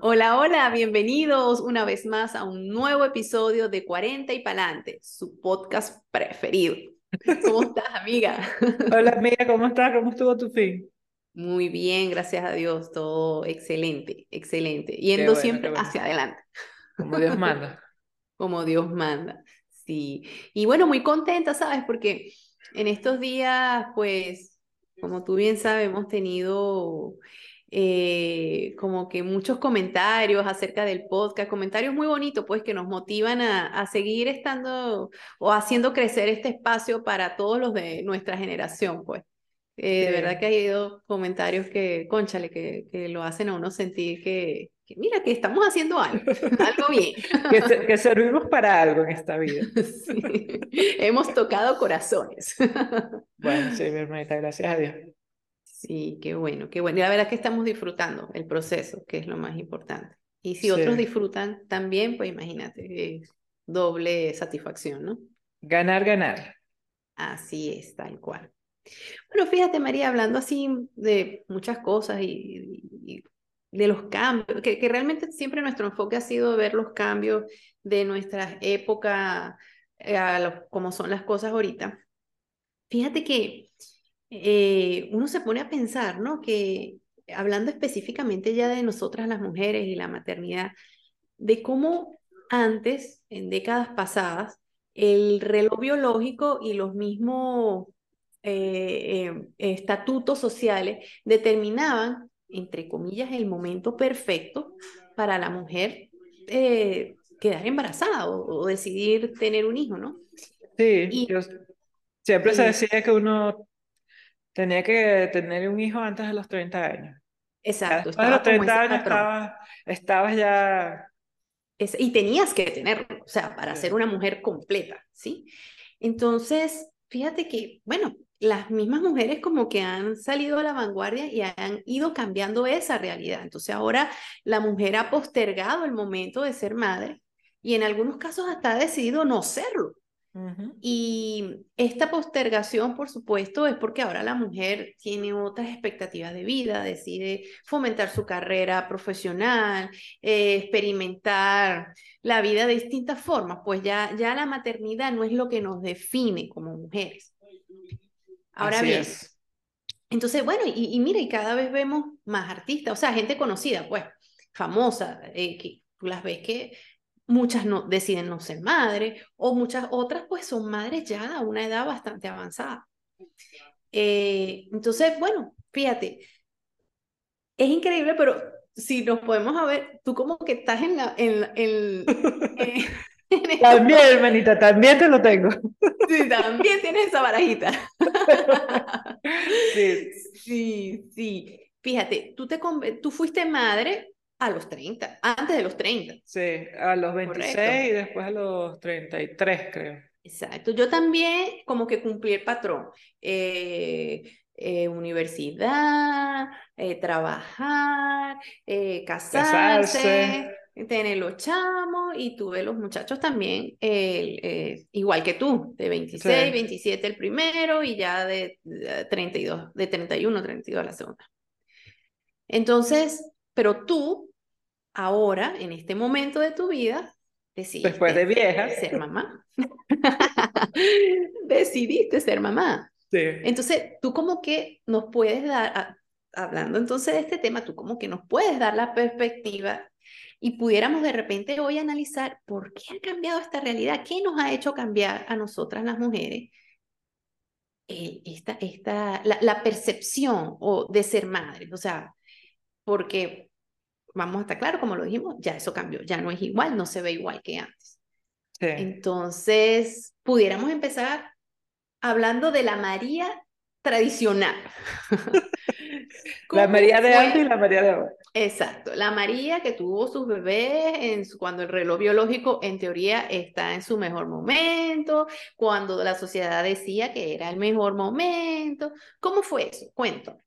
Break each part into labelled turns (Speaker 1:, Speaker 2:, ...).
Speaker 1: Hola, hola, bienvenidos una vez más a un nuevo episodio de 40 y Palante, su podcast preferido. ¿Cómo estás, amiga?
Speaker 2: Hola, amiga, ¿cómo estás? ¿Cómo estuvo tu fin?
Speaker 1: Muy bien, gracias a Dios, todo excelente, excelente. Yendo
Speaker 2: bueno,
Speaker 1: siempre
Speaker 2: bueno.
Speaker 1: hacia adelante,
Speaker 2: Como Dios manda.
Speaker 1: como Dios manda. Sí. Y bueno, muy contenta, ¿sabes? Porque en estos días, pues, como tú bien sabes, hemos tenido eh, como que muchos comentarios acerca del podcast, comentarios muy bonitos, pues, que nos motivan a, a seguir estando o haciendo crecer este espacio para todos los de nuestra generación, pues. Eh, de verdad que hay ido comentarios que, cónchale, que, que lo hacen a uno sentir que, que mira, que estamos haciendo algo, algo bien.
Speaker 2: Que, que servimos para algo en esta vida.
Speaker 1: Sí, hemos tocado corazones.
Speaker 2: Bueno, sí, mi hermanita, gracias a Dios.
Speaker 1: Sí, qué bueno, qué bueno. Y la verdad es que estamos disfrutando el proceso, que es lo más importante. Y si otros disfrutan también, pues imagínate, es doble satisfacción, ¿no?
Speaker 2: Ganar, ganar.
Speaker 1: Así es, tal cual. Bueno, fíjate, María, hablando así de muchas cosas y, y- y de los cambios, que, que realmente siempre nuestro enfoque ha sido ver los cambios de nuestras épocas eh, como son las cosas ahorita. Fíjate que eh, uno se pone a pensar, ¿no? Que hablando específicamente ya de nosotras las mujeres y la maternidad, de cómo antes, en décadas pasadas, el reloj biológico y los mismos eh, eh, estatutos sociales determinaban, entre comillas, el momento perfecto para la mujer eh, quedar embarazada o, o decidir tener un hijo, ¿no?
Speaker 2: Sí,
Speaker 1: Y
Speaker 2: yo, siempre se decía que uno tenía que tener un hijo antes de los 30 años.
Speaker 1: Exacto,
Speaker 2: después de los
Speaker 1: estaba como
Speaker 2: 30
Speaker 1: ese
Speaker 2: años estabas, estabas ya...
Speaker 1: Es- y tenías que tenerlo, o sea, para
Speaker 2: Sí.
Speaker 1: ser una mujer completa, ¿sí? Entonces, fíjate que, bueno, las mismas mujeres como que han salido a la vanguardia y han ido cambiando esa realidad. Entonces, ahora la mujer ha postergado el momento de ser madre y en algunos casos hasta ha decidido no serlo. Y esta postergación, por supuesto, es porque ahora la mujer tiene otras expectativas de vida, decide fomentar su carrera profesional, eh, experimentar la vida de distintas formas, pues ya, ya la maternidad no es lo que nos define como mujeres. Ahora
Speaker 2: Así
Speaker 1: bien,
Speaker 2: es.
Speaker 1: entonces, bueno, y, y mira, y cada vez vemos más artistas, o sea, gente conocida, pues, famosa, eh, que tú las ves que muchas no deciden no ser madre, o muchas otras, pues, son madres ya a una edad bastante avanzada. Eh, entonces, bueno, fíjate, es increíble, pero si nos podemos a ver, tú como que estás en la, en, la- en, eh, en
Speaker 2: También, hermanita, también te lo tengo.
Speaker 1: Sí, también tienes esa barajita.
Speaker 2: Sí,
Speaker 1: Sí, sí. Fíjate, tú, te, tú fuiste madre a los 30, antes de los 30.
Speaker 2: sí, a los 26 y
Speaker 1: Correcto.
Speaker 2: después a los 33, creo.
Speaker 1: Exacto. Yo también como que cumplí el patrón. Eh, eh, universidad, eh, trabajar, eh,
Speaker 2: Casarse.
Speaker 1: casarse, tener los chamos y tuve los muchachos también, eh, igual que tú, de 26,
Speaker 2: Sí.
Speaker 1: 27 el primero y ya de, de 32, de 31, 32 la segunda. Entonces, pero tú, ahora, en este momento de tu vida,
Speaker 2: Después de
Speaker 1: decidiste
Speaker 2: vieja.
Speaker 1: ser mamá. Decidiste ser mamá.
Speaker 2: Sí.
Speaker 1: Entonces, tú como que nos puedes dar, a- hablando entonces de este tema, tú como que nos puedes dar la perspectiva y pudiéramos de repente hoy analizar por qué ha cambiado esta realidad, qué nos ha hecho cambiar a nosotras las mujeres eh, esta, esta, la, la percepción o de ser madre. O sea, porque vamos a estar claros, como lo dijimos, ya eso cambió, ya no es igual, no se ve igual que antes.
Speaker 2: Sí.
Speaker 1: Entonces, pudiéramos empezar hablando de la María tradicional.
Speaker 2: La
Speaker 1: ¿Cómo
Speaker 2: María de antes y la María de ahora.
Speaker 1: Exacto, la María que tuvo sus bebés en su- cuando el reloj biológico en teoría está en su mejor momento, cuando la sociedad decía que era el mejor momento. ¿Cómo fue eso? Cuento.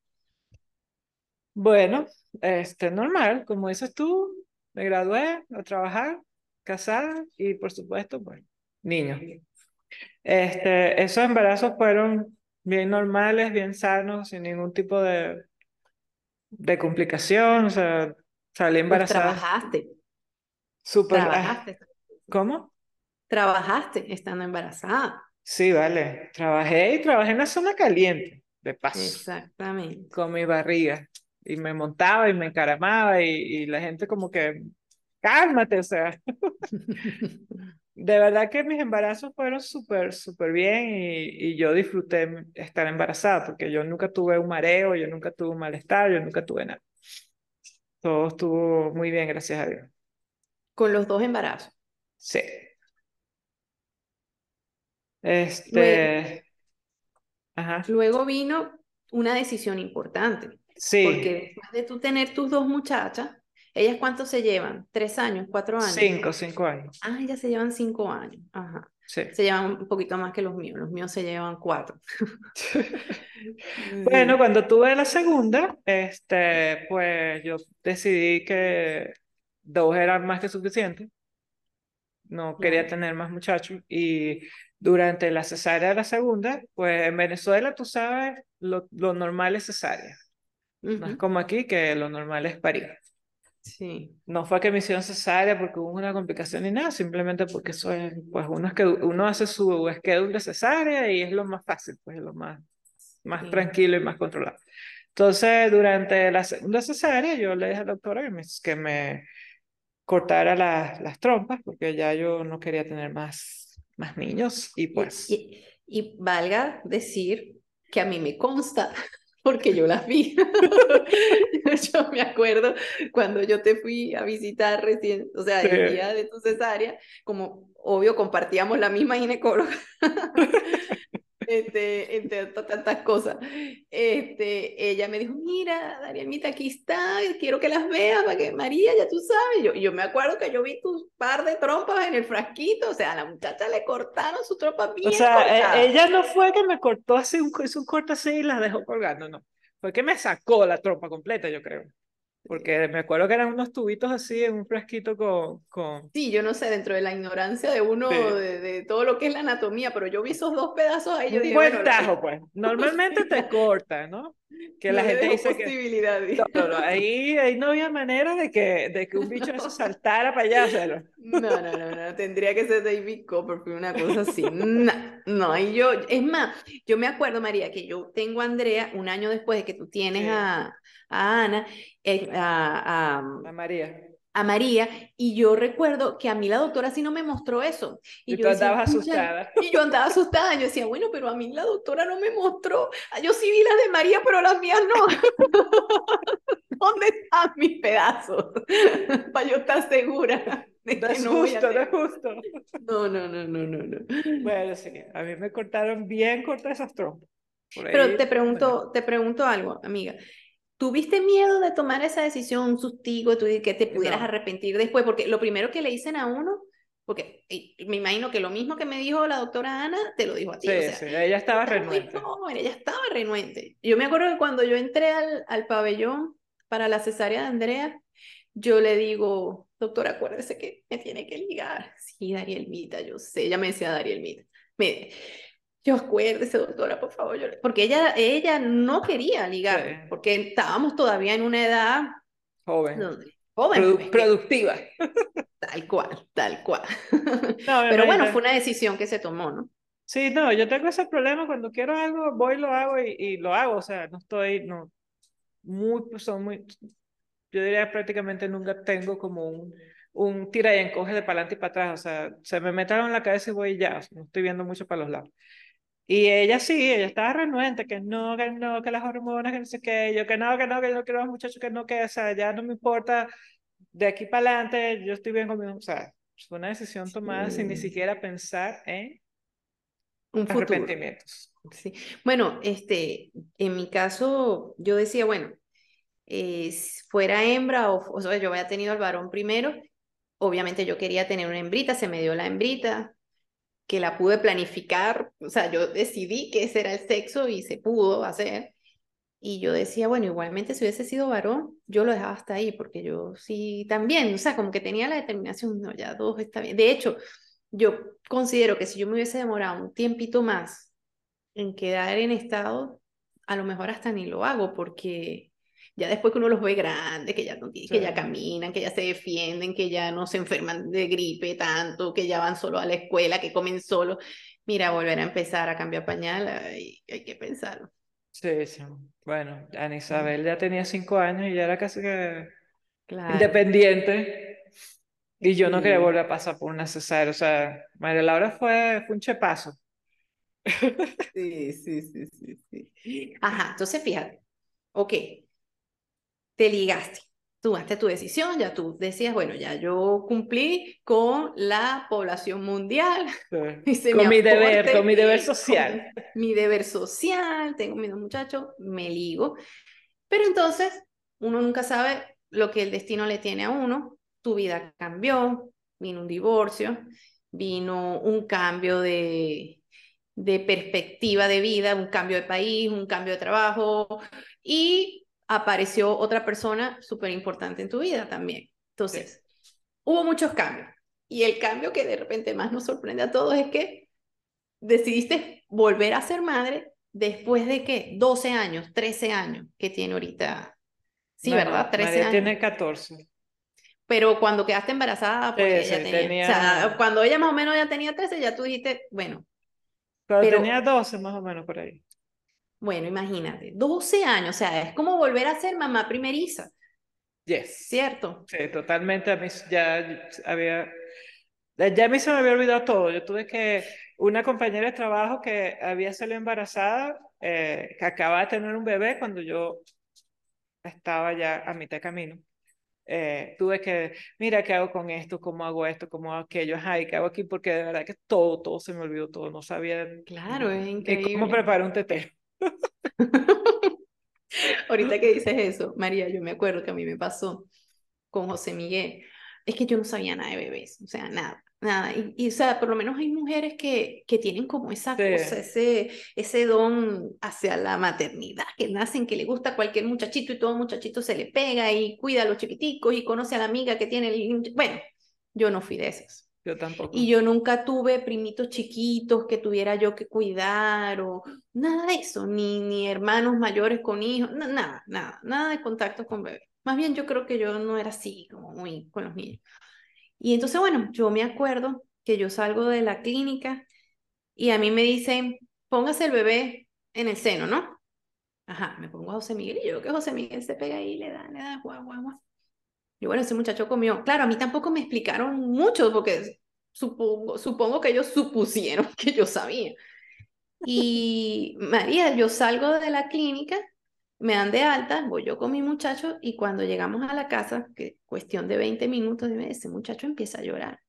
Speaker 2: Bueno, este, normal, como dices tú, me gradué a trabajar, casada y por supuesto, pues, niños. Este, esos embarazos fueron bien normales, bien sanos, sin ningún tipo de, de complicación, o sea, Salí
Speaker 1: Pues
Speaker 2: embarazada.
Speaker 1: trabajaste,
Speaker 2: Súper. ah,
Speaker 1: trabajaste,
Speaker 2: ¿Cómo?
Speaker 1: trabajaste estando embarazada.
Speaker 2: Sí, vale. Trabajé y trabajé en la zona caliente, de paso,
Speaker 1: Exactamente.
Speaker 2: con mi barriga. Y me montaba y me encaramaba y, y la gente como que, cálmate, o sea. De verdad que mis embarazos fueron súper, súper bien y, y yo disfruté estar embarazada porque yo nunca tuve un mareo, yo nunca tuve un malestar, yo nunca tuve nada. Todo estuvo muy bien, gracias a Dios.
Speaker 1: Con los dos embarazos.
Speaker 2: Sí.
Speaker 1: Luego,
Speaker 2: Este, ajá.
Speaker 1: luego vino una decisión importante, porque
Speaker 2: Sí,
Speaker 1: después de tú tener tus dos muchachas, ¿ellas cuántos se llevan? ¿Tres años? ¿Cuatro años?
Speaker 2: cinco, cinco años.
Speaker 1: Ah, ellas se llevan cinco años. Ajá.
Speaker 2: Sí.
Speaker 1: Se llevan un poquito más que los míos. Los míos se llevan cuatro.
Speaker 2: Bueno, cuando tuve la segunda, este, pues yo decidí que dos eran más que suficiente. No quería tener más muchachos. Y durante la cesárea de la segunda, pues en Venezuela, tú sabes, lo, lo normal es cesárea. No es como aquí, que lo normal es parir.
Speaker 1: Sí.
Speaker 2: No fue que me hicieron cesárea porque hubo una complicación ni nada, simplemente porque eso es, pues uno, es que, uno hace su schedule de cesárea y es lo más fácil, pues es lo más, más
Speaker 1: Sí.
Speaker 2: tranquilo y más controlado. Entonces, durante la segunda cesárea, yo le dije a la doctora que me, que me cortara las las trompas porque ya yo no quería tener más, más niños y
Speaker 1: Y,
Speaker 2: pues,
Speaker 1: y, y valga decir que a mí me consta, porque yo las vi. Yo me acuerdo cuando yo te fui a visitar recién, o sea, el
Speaker 2: sí,
Speaker 1: día de tu cesárea, como obvio compartíamos la misma ginecóloga, este, entre tantas cosas. Este, ella me dijo, mira, Danielmita, aquí está, quiero que las veas, para que María, ya tú sabes. Yo, yo me acuerdo que yo vi tus par de trompas en el frasquito, o sea, a la muchacha le cortaron su trompa
Speaker 2: o
Speaker 1: bien
Speaker 2: sea, e- ella no fue que me cortó así, un, hizo un corte así y las dejó colgando, no. Fue que me sacó la trompa completa, yo creo. Porque me acuerdo que eran unos tubitos así en un frasquito con, con...
Speaker 1: Sí, yo no sé, dentro de la ignorancia de uno,
Speaker 2: Sí.
Speaker 1: de, de todo lo que es la anatomía, pero yo vi esos dos pedazos ahí, yo
Speaker 2: Un
Speaker 1: dije,
Speaker 2: buen
Speaker 1: bueno, la-
Speaker 2: tajo, pues. Normalmente te corta, ¿no? Que la
Speaker 1: no
Speaker 2: gente dice que... No, no, ahí, ahí no había manera de que, de que un bicho eso saltara para allá hacerlo.
Speaker 1: No, no, no, no, tendría que ser David Copperfield, una cosa así. No, no, y yo, es más, yo me acuerdo, María, que yo tengo a Andrea un año después de que tú tienes
Speaker 2: Sí.
Speaker 1: a, a Ana, eh, a, a-
Speaker 2: María.
Speaker 1: A María, y yo recuerdo que a mí la doctora sí no me mostró eso.
Speaker 2: Y
Speaker 1: yo
Speaker 2: tú andabas asustada.
Speaker 1: Y yo andaba asustada, yo decía, bueno, pero a mí la doctora no me mostró. Ah, Yo sí vi las de María, pero las mías no. ¿Dónde están mis pedazos? Para yo estar segura de
Speaker 2: No
Speaker 1: que
Speaker 2: es
Speaker 1: no voy a
Speaker 2: justo, no es justo.
Speaker 1: No, no, no, no, no, no.
Speaker 2: Bueno, sí, a mí me cortaron bien cortas esas trompas.
Speaker 1: Pero te pregunto, te pregunto algo, amiga. ¿Tuviste miedo de tomar esa decisión, un sustigo, que te pudieras
Speaker 2: No.
Speaker 1: arrepentir después? Porque lo primero que le dicen a uno, porque me imagino que lo mismo que me dijo la doctora Ana, te lo dijo a ti.
Speaker 2: Sí,
Speaker 1: o sea,
Speaker 2: sí, ella estaba renuente.
Speaker 1: joven, ella estaba renuente. Yo me acuerdo que cuando yo entré al, al pabellón para la cesárea de Andrea, yo le digo, doctora, acuérdese que me tiene que ligar. Sí, Darielmita, yo sé, ella me decía Darielmita. Me, yo acuérdese, doctora, por favor. yo le-". Porque ella, ella no quería ligar,
Speaker 2: Sí.
Speaker 1: porque estábamos todavía en una edad
Speaker 2: Joven.
Speaker 1: donde, joven,
Speaker 2: Produ-
Speaker 1: pues,
Speaker 2: productiva.
Speaker 1: tal cual, tal cual.
Speaker 2: No,
Speaker 1: Pero bueno, fue una decisión que se tomó, ¿no?
Speaker 2: Sí, no, yo tengo ese problema cuando quiero algo, voy lo hago y, y lo hago, o sea, no estoy, no, muy, pues, son muy, yo diría prácticamente nunca tengo como un, un tira y encoge de para adelante y para atrás, o sea, se me metaron en la cabeza y voy y ya, o sea, no estoy viendo mucho para los lados. Y ella sí, ella estaba renuente, que no, que no, que las hormonas, que no sé qué, yo que no, que no, que yo no quiero más muchachos, que no, que, o sea, ya no me importa, de aquí para adelante, yo estoy bien conmigo, o sea, fue una decisión tomada sin ni
Speaker 1: Sí.
Speaker 2: siquiera pensar en
Speaker 1: Un
Speaker 2: arrepentimientos.
Speaker 1: Sí. Bueno, este, en mi caso, yo decía, bueno, eh, fuera hembra o, o sea, yo había tenido al varón primero, obviamente yo quería tener una hembrita, se me dio la hembrita, que la pude planificar, o sea, yo decidí que ese era el sexo y se pudo hacer. Y yo decía, bueno, igualmente si hubiese sido varón, yo lo dejaba hasta ahí, porque yo sí también, o sea, como que tenía la determinación, no, ya dos está bien. De hecho, yo considero que si yo me hubiese demorado un tiempito más en quedar en estado, a lo mejor hasta ni lo hago, porque Ya después que uno los ve grandes, que ya, no, que ya caminan, que ya se defienden, que ya no se enferman de gripe tanto, que ya van solo a la escuela, que comen solo. Mira, volver a empezar a cambiar pañal, ay, hay que pensarlo.
Speaker 2: Sí, sí. Bueno, Ana Isabel ya tenía cinco años y ya era casi que
Speaker 1: Claro.
Speaker 2: independiente. Y yo no quería volver a pasar por una cesárea. O sea, María Laura fue, fue un chepazo.
Speaker 1: Sí, sí, sí, sí, sí. Ajá, entonces fíjate, ok, te ligaste, tomaste tu decisión, ya tú decías, bueno, ya yo cumplí con la población mundial,
Speaker 2: Sí. Con mi deber,
Speaker 1: aporte,
Speaker 2: con mi deber social.
Speaker 1: mi deber social, tengo mis dos muchachos, me ligo. Pero entonces, uno nunca sabe lo que el destino le tiene a uno. Tu vida cambió, vino un divorcio, vino un cambio de, de perspectiva de vida, un cambio de país, un cambio de trabajo y apareció otra persona súper importante en tu vida también. Entonces, hubo muchos cambios. Y el cambio que de repente más nos sorprende a todos es que decidiste volver a ser madre después de qué? 12 años, 13 años que tiene ahorita. Sí,
Speaker 2: Bueno,
Speaker 1: ¿verdad? 13
Speaker 2: María
Speaker 1: años.
Speaker 2: tiene 14.
Speaker 1: Pero cuando quedaste embarazada, pues
Speaker 2: Sí,
Speaker 1: ella
Speaker 2: sí,
Speaker 1: tenía, o sea,
Speaker 2: tenía-
Speaker 1: cuando ella más o menos ya tenía 13, ya tú dijiste, bueno,
Speaker 2: Cuando
Speaker 1: Pero-
Speaker 2: tenía 12 más o menos por ahí.
Speaker 1: Bueno, imagínate, 12 años, o sea, es como volver a ser mamá primeriza,
Speaker 2: Yes.
Speaker 1: ¿cierto?
Speaker 2: Sí, totalmente. A mí ya había. Ya a mí se me había olvidado todo. Yo tuve que. Una compañera de trabajo que había salido embarazada, eh, que acaba de tener un bebé cuando yo estaba ya a mitad de camino. eh, tuve que, mira, ¿qué hago con esto? ¿Cómo hago esto? ¿Cómo hago aquello? Ajá, ¿y qué hago aquí? Porque de verdad que todo, todo se me olvidó, todo. No sabía
Speaker 1: Claro, es
Speaker 2: ni cómo
Speaker 1: increíble.
Speaker 2: preparar un tetero.
Speaker 1: Ahorita que dices eso, María, yo me acuerdo que a mí me pasó con José Miguel. Es que yo no sabía nada de bebés, o sea, nada, nada. Y, y, o sea, por lo menos hay mujeres que, que tienen como esa
Speaker 2: Sí.
Speaker 1: cosa, ese, ese don hacia la maternidad, que nacen, que le gusta a cualquier muchachito y todo muchachito se le pega y cuida a los chiquiticos y conoce a la amiga que tiene el... Bueno, yo no fui de esas.
Speaker 2: Yo tampoco.
Speaker 1: Y yo nunca tuve primitos chiquitos que tuviera yo que cuidar o nada de eso, ni, ni hermanos mayores con hijos, na- nada, nada, nada de contacto con bebés. Más bien yo creo que yo no era así, como muy con los niños. Y entonces, bueno, yo me acuerdo que yo salgo de la clínica y a mí me dicen, póngase el bebé en el seno, ¿no? Ajá, me pongo a José Miguel y yo que José Miguel se pega ahí, le da, le da, guau, guau, guau. Y bueno, ese muchacho comió. Claro, a mí tampoco me explicaron mucho porque supongo, supongo que ellos supusieron que yo sabía. Y María, yo salgo de la clínica, me dan de alta, voy yo con mi muchacho y cuando llegamos a la casa, que cuestión de 20 minutos, dime, ese muchacho empieza a llorar.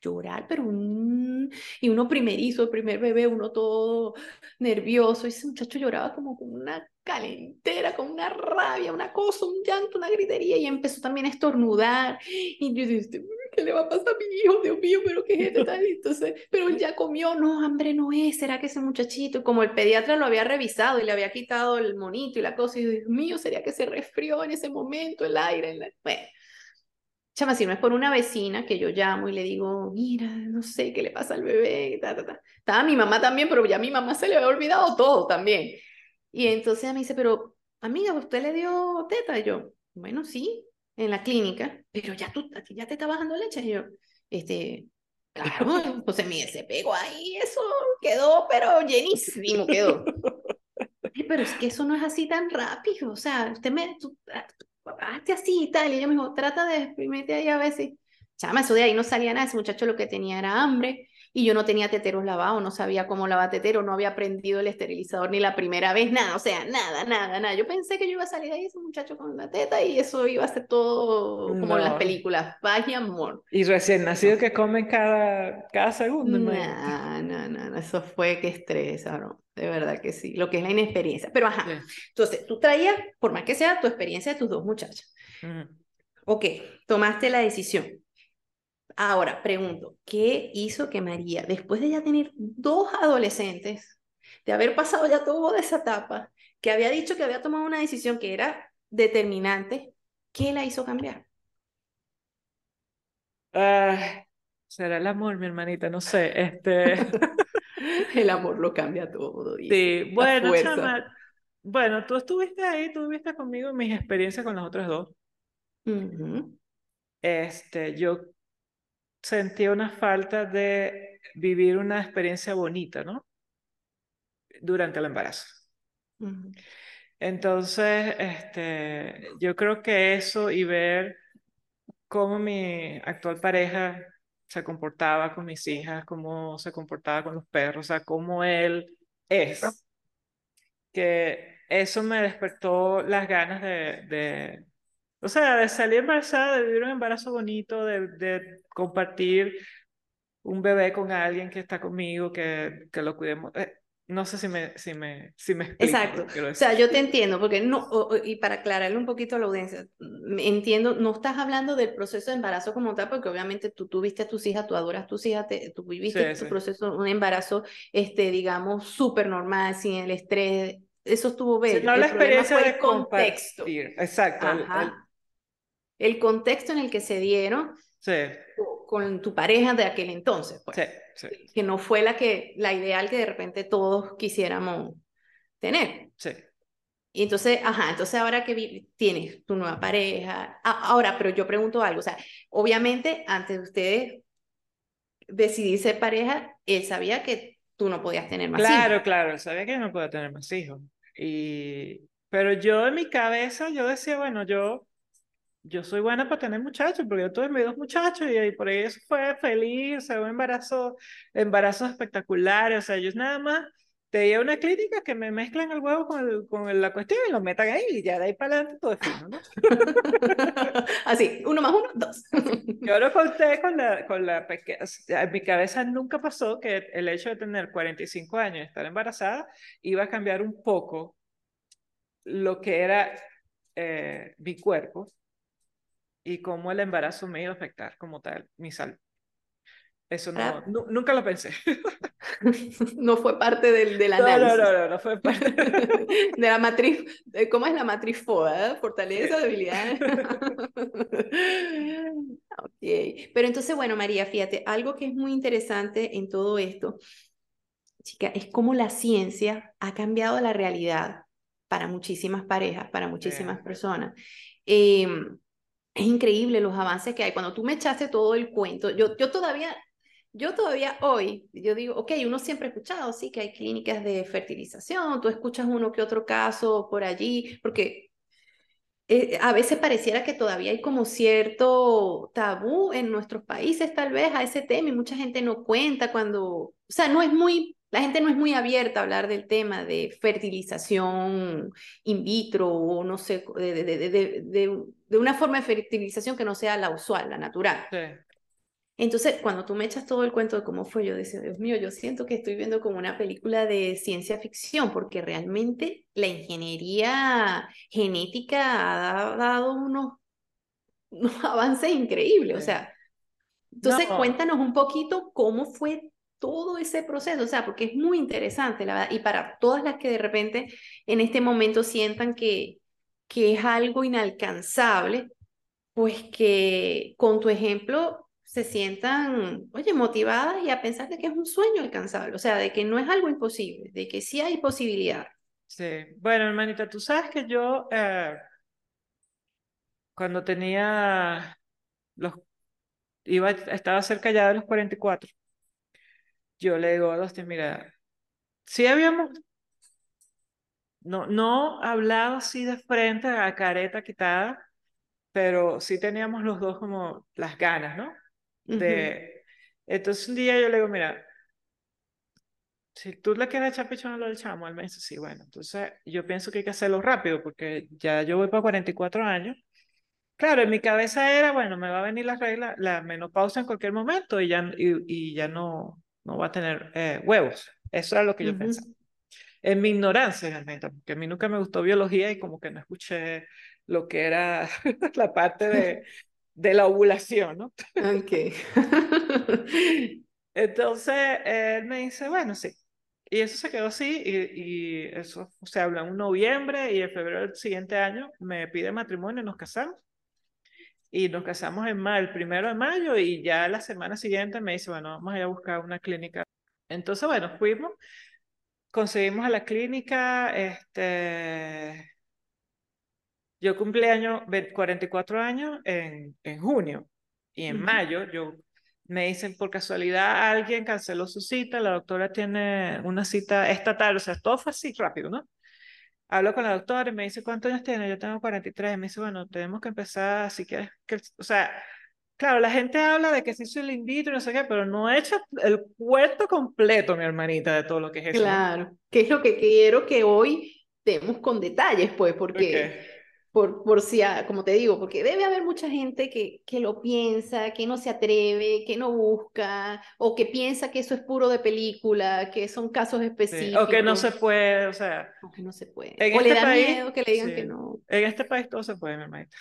Speaker 1: Llorar, pero un... Y uno primerizo, el primer bebé, uno todo nervioso, y ese muchacho lloraba como con una calentera, con una rabia, una cosa, un llanto, una gritería, y empezó también a estornudar, y yo dije, ¿qué le va a pasar a mi hijo? Dios mío, pero qué es esto tal? Entonces, pero él ya comió, no, hambre no es, ¿será que ese muchachito? Y como el pediatra lo había revisado y le había quitado el monito y la cosa, y yo, Dios mío, ¿sería que se resfrió en ese momento el aire? En la... Bueno, chama, si no es por una vecina que yo llamo y le digo, mira, no sé qué le pasa al bebé, ta, ta, ta. Estaba mi mamá también, pero ya a mi mamá se le había olvidado todo también. Y entonces me dice, pero amiga, ¿usted le dio teta? Y yo, bueno, sí, en la clínica, pero ya tú, ya te está bajando leche. Y yo, este, claro, José Miguel se pegó ahí, eso quedó, pero llenísimo quedó. Pero es que eso no es así tan rápido, o sea, usted me, tú, ah, hazte así y tal, y ella me dijo, trata de exprimirte ahí a si, chama, eso de ahí no salía nada, ese muchacho lo que tenía era hambre, y yo no tenía teteros lavados, no sabía cómo lavar tetero, no había prendido el esterilizador ni la primera vez, nada, o sea, nada, nada, nada. Yo pensé que yo iba a salir ahí ese muchacho con la teta y eso iba a ser todo como en las
Speaker 2: No.
Speaker 1: películas, paz y amor.
Speaker 2: Y recién nacido que comen cada, cada segundo.
Speaker 1: No, no, no, no, eso fue que estrés, ¿no? De verdad que sí, lo que es la inexperiencia. Pero ajá,
Speaker 2: Sí.
Speaker 1: entonces tú traías, por más que sea, tu experiencia de tus dos muchachas.
Speaker 2: Ujú.
Speaker 1: Ok, tomaste la decisión. Ahora, pregunto, ¿qué hizo que María, después de ya tener dos adolescentes, de haber pasado ya toda esa etapa, que había dicho que había tomado una decisión que era determinante, ¿qué la hizo cambiar?
Speaker 2: Será el amor, mi hermanita, no sé. Este,
Speaker 1: El amor lo cambia todo, dice.
Speaker 2: sí, bueno, chama, bueno, tú estuviste ahí, tú viste conmigo mis experiencias con los otros dos. Este, yo sentí una falta de vivir una experiencia bonita, ¿no? Durante el embarazo. Entonces, este, yo creo que eso y ver cómo mi actual pareja se comportaba con mis hijas, cómo se comportaba con los perros, o sea, cómo él es, que eso me despertó las ganas de, de o sea, de salir embarazada, de vivir un embarazo bonito, de, de compartir un bebé con alguien que está conmigo, que, que lo cuidemos. Eh, no sé si me, si me, si me explico
Speaker 1: Exacto. O sea, yo te entiendo, porque no, y para aclararle un poquito a la audiencia, mm, entiendo, no estás hablando del proceso de embarazo como tal, porque obviamente tú tuviste a tus hijas, tú adoras a tus hijas, te- tú viviste
Speaker 2: Sí,
Speaker 1: tu
Speaker 2: sí.
Speaker 1: proceso, un embarazo, este, digamos, súper normal, sin el estrés, eso estuvo
Speaker 2: Sí,
Speaker 1: bello.
Speaker 2: no
Speaker 1: El
Speaker 2: la experiencia
Speaker 1: fue
Speaker 2: de
Speaker 1: el contexto,
Speaker 2: compartir. Exacto. El, el,
Speaker 1: el contexto en el que se dieron
Speaker 2: sí,
Speaker 1: con tu pareja de aquel entonces, pues,
Speaker 2: sí, sí,
Speaker 1: que no fue la que, la ideal que de repente todos quisiéramos tener.
Speaker 2: sí.
Speaker 1: Y entonces, ajá, entonces ahora que tienes tu nueva pareja, ahora, pero yo pregunto algo, o sea, obviamente antes de ustedes decidir ser pareja, él sabía que tú no podías tener más
Speaker 2: Claro,
Speaker 1: hijos.
Speaker 2: claro. Sabía que no podía tener más hijos. Y, pero yo en mi cabeza, yo decía, bueno, yo, yo soy buena para tener muchachos, porque yo tuve mis dos muchachos y, y por ahí eso fue feliz, o sea, un embarazo, embarazos espectaculares, o sea, yo nada más te a una clínica que me mezclan el huevo con, el- con la cuestión y lo metan ahí y ya de ahí para adelante todo es fino, ¿no?
Speaker 1: Así, uno más uno, dos.
Speaker 2: Yo lo conté con la, con la pequeña, en mi cabeza nunca pasó que el hecho de tener 45 años y estar embarazada iba a cambiar un poco lo que era eh, mi cuerpo y cómo el embarazo me iba a afectar como tal, mi salud. Eso no,
Speaker 1: Ah.
Speaker 2: nu- nunca lo pensé.
Speaker 1: No fue parte del, del
Speaker 2: No, no,
Speaker 1: análisis.
Speaker 2: no, no, no fue parte.
Speaker 1: De la matriz, de ¿cómo es la matriz FODA? Fortaleza, debilidad. Ok, pero entonces, bueno, María, fíjate, algo que es muy interesante en todo esto, chica, es cómo la ciencia ha cambiado la realidad para muchísimas parejas, para muchísimas
Speaker 2: Sí.
Speaker 1: personas. Em, es increíble los avances que hay. Cuando tú me echaste todo el cuento, yo, yo todavía, yo todavía hoy, yo digo, ok, uno siempre ha escuchado, sí, que hay clínicas de fertilización, tú escuchas uno que otro caso por allí, porque eh, a veces pareciera que todavía hay como cierto tabú en nuestros países tal vez a ese tema y mucha gente no cuenta cuando, o sea, no es muy, la gente no es muy abierta a hablar del tema de fertilización in vitro o no sé, de, de, de, de, una forma de fertilización que no sea la usual, la natural.
Speaker 2: Sí.
Speaker 1: Entonces, cuando tú me echas todo el cuento de cómo fue, yo decía, Dios mío, yo siento que estoy viendo como una película de ciencia ficción, porque realmente la ingeniería genética ha dado unos, unos avances increíbles. O
Speaker 2: Sí.
Speaker 1: sea, entonces
Speaker 2: No.
Speaker 1: cuéntanos un poquito cómo fue todo ese proceso, o sea, porque es muy interesante, la verdad, y para todas las que de repente en este momento sientan que, que es algo inalcanzable, pues que con tu ejemplo se sientan, oye, motivadas y a pensar de que es un sueño alcanzable, o sea, de que no es algo imposible, de que sí hay posibilidad.
Speaker 2: Sí. Bueno, hermanita, tú sabes que yo eh, cuando tenía los iba estaba cerca ya de los 44. Yo le digo a Dustin, mira, sí habíamos no no hablado así de frente a careta quitada, pero sí teníamos los dos como las ganas, ¿no? De entonces un día yo le digo, mira, si tú le quieres echar pichón a lo del chamo, él me dice, sí, bueno, entonces yo pienso que hay que hacerlo rápido porque ya yo voy para 44 años. Claro, en mi cabeza era, bueno, me va a venir la regla, la menopausia en cualquier momento y ya, y, y ya no, no va a tener eh, huevos. Eso era lo que yo
Speaker 1: Ujú.
Speaker 2: pensaba. En mi ignorancia realmente, porque a mí nunca me gustó biología y como que no escuché lo que era la parte de, de la ovulación, ¿no?
Speaker 1: Ok.
Speaker 2: Entonces, él me dice, bueno, sí. Y eso se quedó así y, y eso se habló en noviembre y en febrero del siguiente año me pide matrimonio y nos casamos. Y nos casamos en mayo, el primero de mayo y ya la semana siguiente me dice, bueno, vamos a ir a buscar una clínica. Entonces, bueno, fuimos conseguimos a la clínica, este, yo cumplí año, 44 años en, en junio y en mayo yo me dicen por casualidad alguien canceló su cita, la doctora tiene una cita esta tarde, o sea, todo fue así rápido, ¿no? Hablo con la doctora y me dice, ¿cuántos años tiene? Yo tengo 43. Me dice, bueno, tenemos que empezar, si quieres, que, o sea, claro, la gente habla de que se hizo el y no sé qué, pero no he hecho el cuento completo, mi hermanita, de todo lo que es eso.
Speaker 1: Claro, que es lo que quiero que hoy demos con detalles, pues, porque por, por si, como te digo, porque debe haber mucha gente que, que lo piensa, que no se atreve, que no busca, o que piensa que eso es puro de película, que son casos específicos.
Speaker 2: o que no se puede, o sea.
Speaker 1: O que no se puede. o este le da miedo que le digan que no.
Speaker 2: En este país todo se puede, mi hermanita.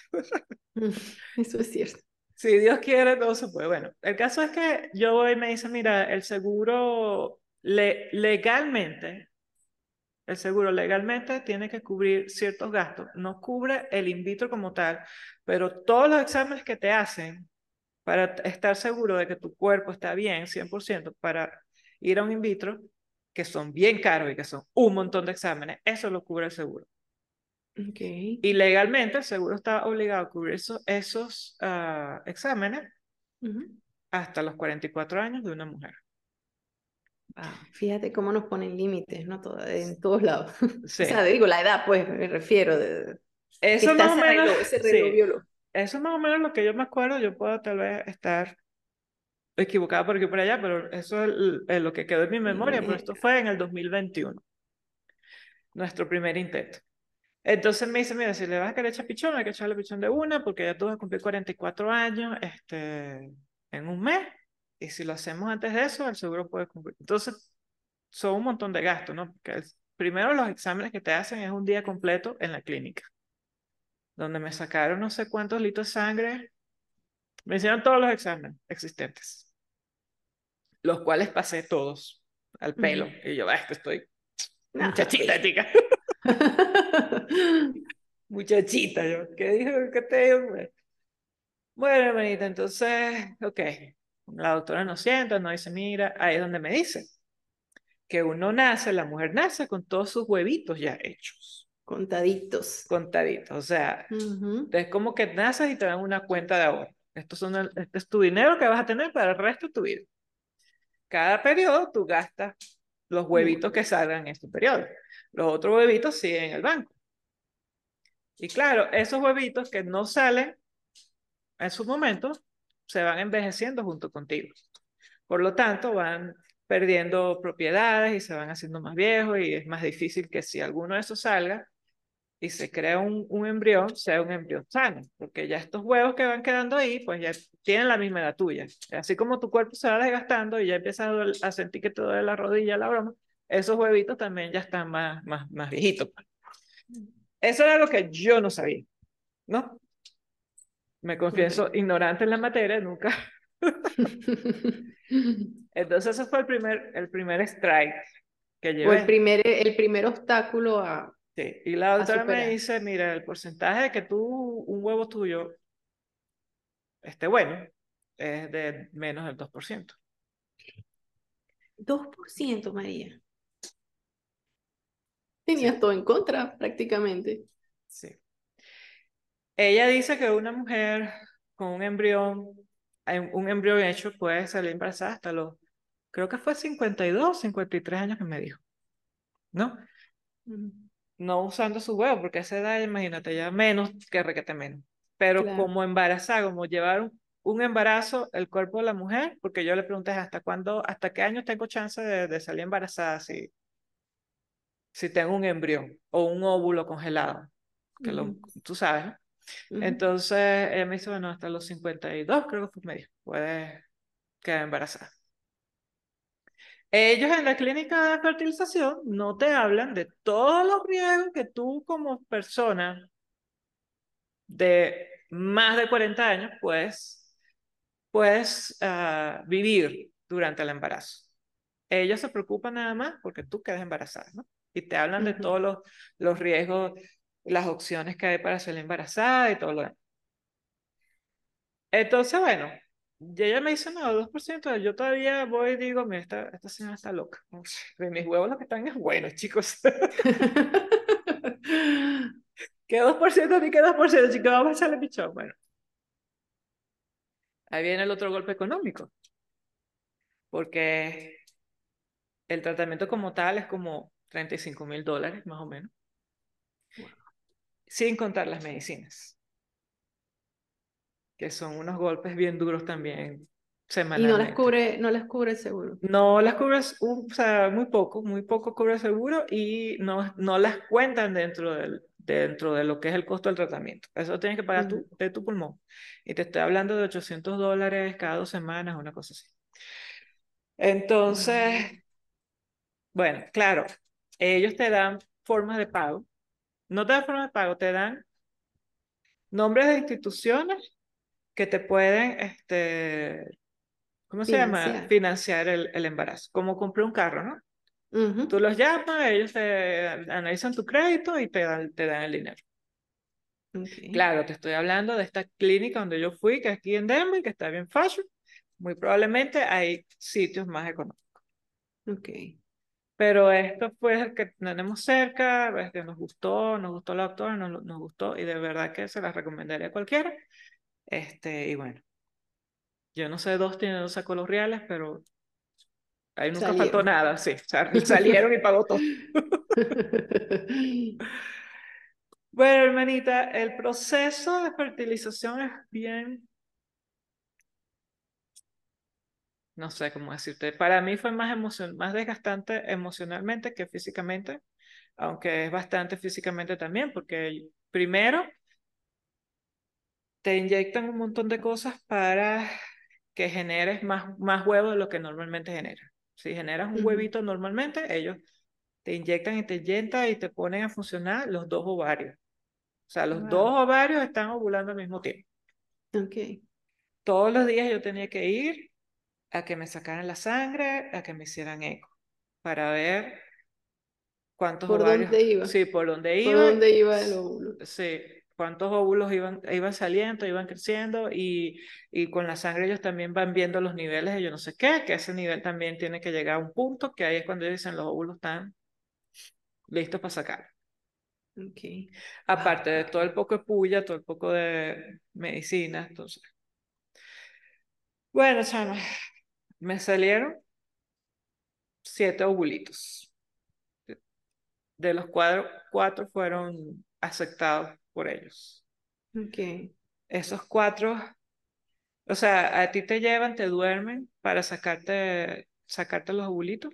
Speaker 1: Eso es cierto.
Speaker 2: Si Dios quiere, todo se puede. Bueno, el caso es que yo voy y me dice, mira, el seguro le, legalmente el seguro legalmente tiene que cubrir ciertos gastos. No cubre el in vitro como tal, pero todos los exámenes que te hacen para estar seguro de que tu cuerpo está bien, 100%, para ir a un in vitro, que son bien caros y que son un montón de exámenes, eso lo cubre el seguro.
Speaker 1: Okay.
Speaker 2: Y legalmente el seguro está obligado a cubrir esos, esos ah, exámenes hasta los 44 años de una mujer.
Speaker 1: Fíjate cómo nos ponen límites, ¿no? Todo, en todos lados. o sea, digo, la edad, pues, me refiero. De,
Speaker 2: eso más o menos, Eso más o menos lo que yo me acuerdo, yo puedo tal vez estar equivocada por aquí por allá, pero eso es, lo que quedó en mi memoria, pero esto fue en el 2021, nuestro primer intento. Entonces me dice, mira, si le vas a querer echar pichón, hay que echarle pichón de una, porque ya tú vas a cumplir 44 años este, en un mes, y si lo hacemos antes de eso, el seguro puede cumplir. Entonces, son un montón de gastos, ¿no? Porque primero los exámenes que te hacen es un día completo en la clínica, donde me sacaron no sé cuántos litros de sangre, me hicieron todos los exámenes existentes, los cuales pasé todos al pelo. Y yo, es que estoy muchachita, chica. muchachita, yo, ¿qué dijo? ¿Qué te digo? Bueno, hermanita, entonces, ok, la doctora nos sienta, nos dice, mira, ahí es donde me dice que uno nace, la mujer nace con todos sus huevitos ya hechos.
Speaker 1: Contaditos.
Speaker 2: Contaditos, o sea, es como que naces y te dan una cuenta de ahorro. Esto, son este es tu dinero que vas a tener para el resto de tu vida. Cada periodo tú gastas los huevitos que salgan en este periodo. Los otros huevitos siguen en el banco. Y claro, esos huevitos que no salen en su momento, se van envejeciendo junto contigo. Por lo tanto, van perdiendo propiedades y se van haciendo más viejos y es más difícil que si alguno de esos salga y se crea un, un embrión, sea un embrión sano, porque ya estos huevos que van quedando ahí, pues ya tienen la misma edad tuya. Así como tu cuerpo se va desgastando y ya empiezas a, sentir que te duele la rodilla, la broma, esos huevitos también ya están más, más, más viejitos. Pues. Eso era lo que yo no sabía, ¿no? Me confieso ignorante en la materia, nunca. Entonces ese fue el primer, el primer strike que llevé.
Speaker 1: O el primer, el primer obstáculo a...
Speaker 2: Sí, y la doctora me dice, mira, el porcentaje de que tú, un huevo tuyo, esté bueno, es de menos del 2%.
Speaker 1: 2%, María. Tenías todo en contra, prácticamente.
Speaker 2: Sí. Ella dice que una mujer con un embrión, un embrión hecho puede salir embarazada hasta los, creo que fue 52, 53 años que me dijo, ¿no? No usando su huevo, porque a esa edad, imagínate, ya menos que requete menos. Pero como embarazada, como llevar un, embarazo, el cuerpo de la mujer, porque yo le pregunté hasta cuándo, hasta qué año tengo chance de, salir embarazada si, si tengo un embrión o un óvulo congelado, que lo, tú sabes, ¿no? Entonces ella me dice, bueno, hasta los 52 creo que fue medio, puede quedar embarazada. Ellos en la clínica de fertilización no te hablan de todos los riesgos que tú como persona de más de 40 años puedes, puedes ah, vivir durante el embarazo. Ellos se preocupan nada más porque tú quedas embarazada, ¿no? Y te hablan de todos los, los riesgos las opciones que hay para ser embarazada y todo lo demás. Entonces, bueno, Y ella me dice, no, 2%, yo todavía voy y digo, mira, esta, esta señora está loca. De mis huevos lo que están es bueno, chicos. ¿Qué 2% ni qué 2%, chicos? Vamos a echarle pichón. Bueno. Ahí viene el otro golpe económico. Porque el tratamiento como tal es como 35 mil dólares, más o menos. Sin contar las medicinas. Que son unos golpes bien duros también semanalmente.
Speaker 1: Y no les cubre, no les cubre el seguro.
Speaker 2: No las cubre, o sea, muy poco, muy poco cubre el seguro y no, no las cuentan dentro del, dentro de lo que es el costo del tratamiento. Eso tienes que pagar tú, de tu pulmón. Y te estoy hablando de 800 dólares cada dos semanas, una cosa así. Entonces, bueno, claro, ellos te dan formas de pago. No te dan formas de pago, te dan nombres de instituciones que te pueden, este, ¿cómo se llama? Financiar el, el embarazo. Como compré un carro, ¿no? Tú los llamas, ellos te analizan tu crédito y te dan, te dan el dinero. Claro, te estoy hablando de esta clínica donde yo fui, que es aquí en Denver, que está bien fácil. Muy probablemente hay sitios más económicos.
Speaker 1: Ok.
Speaker 2: Pero esto fue el que tenemos cerca, es que nos gustó, nos gustó la doctora, nos, nos gustó y de verdad que se las recomendaría a cualquiera. Este, y bueno, yo no sé dos tienen dos sacos los reales, pero Ahí nunca faltó nada, sí. Salieron y pagó todo. bueno, hermanita, el proceso de fertilización es bien. No sé cómo decirte. Para mí fue más, emocion más desgastante emocionalmente que físicamente, aunque es bastante físicamente también, porque primero te inyectan un montón de cosas para que generes más, más huevo de lo que normalmente generas. Si generas un huevito normalmente, ellos te inyectan y te inyectan y te ponen a funcionar los dos ovarios. O sea, los dos ovarios están ovulando al mismo tiempo.
Speaker 1: Ok.
Speaker 2: Todos los días yo tenía que ir a que me sacaran la sangre, a que me hicieran eco, para ver cuántos
Speaker 1: ¿Por
Speaker 2: ovarios.
Speaker 1: dónde iba?
Speaker 2: Sí, por dónde iba.
Speaker 1: Por dónde iba el óvulo.
Speaker 2: Sí, cuántos óvulos iban, iban saliendo, iban creciendo y, y con la sangre ellos también van viendo los niveles de yo no sé qué, que ese nivel también tiene que llegar a un punto, que ahí es cuando dicen los óvulos están listos para sacar.
Speaker 1: Okay.
Speaker 2: Aparte de todo el poco de puya, todo el poco de medicina, entonces. Bueno, chama, me salieron siete ovulitos. De los cuatro, cuatro fueron aceptados por ellos.
Speaker 1: Okay.
Speaker 2: Esos cuatro, o sea, a ti te llevan, te duermen para sacarte, sacarte los ovulitos.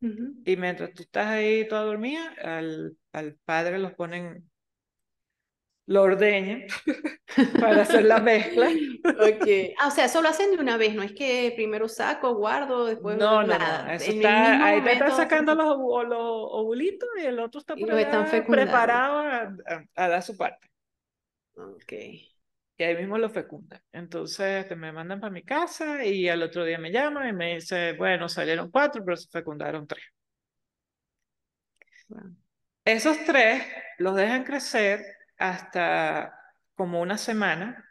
Speaker 2: Y mientras tú estás ahí toda dormida, al, al padre los ponen, lo ordeñan para hacer la mezcla.
Speaker 1: ok. Ah, o sea, eso lo hacen de una vez, no es que primero saco, guardo, después
Speaker 2: no, nada. No, eso está, ahí te están sacando los, los, ovulitos y el otro está preparado a, a, dar su parte.
Speaker 1: Ok.
Speaker 2: Y ahí mismo lo fecundan. Entonces te me mandan para mi casa y al otro día me llaman y me dice, bueno, salieron cuatro, pero se fecundaron tres. Esos tres los dejan crecer hasta como una semana,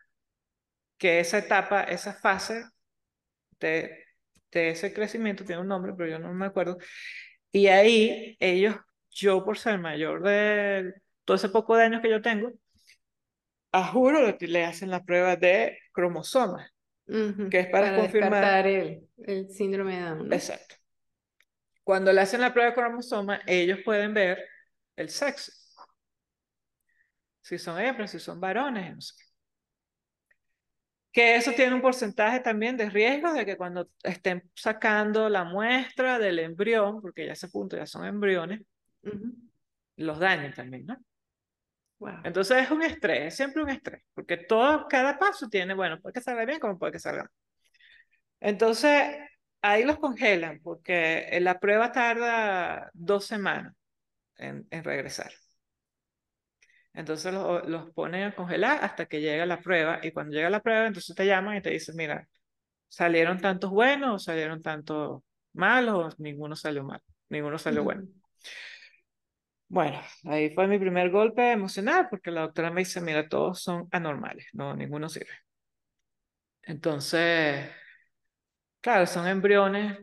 Speaker 2: que esa etapa, esa fase de, de ese crecimiento tiene un nombre, pero yo no me acuerdo. Y ahí ellos, yo por ser mayor de todo ese poco de años que yo tengo, a juro que le hacen la prueba de cromosomas, que es para, confirmar
Speaker 1: el, el, síndrome de Down.
Speaker 2: Exacto. Cuando le hacen la prueba de cromosomas, ellos pueden ver el sexo. Si son hembras, si son varones, no sé. Que eso tiene un porcentaje también de riesgo de que cuando estén sacando la muestra del embrión, porque ya a ese punto ya son embriones, los dañen también, ¿no? Entonces es un estrés, es siempre un estrés, porque todo, cada paso tiene, bueno, puede que salga bien como puede que salga mal. Entonces, ahí los congelan, porque la prueba tarda dos semanas en, en regresar. Entonces los, los ponen a congelar hasta que llega la prueba, y cuando llega la prueba, entonces te llaman y te dicen, mira, salieron tantos buenos, salieron tantos malos, ninguno salió mal, ninguno salió bueno. Bueno, ahí fue mi primer golpe emocional porque la doctora me dice, mira, todos son anormales, no, ninguno sirve. Entonces, claro, son embriones.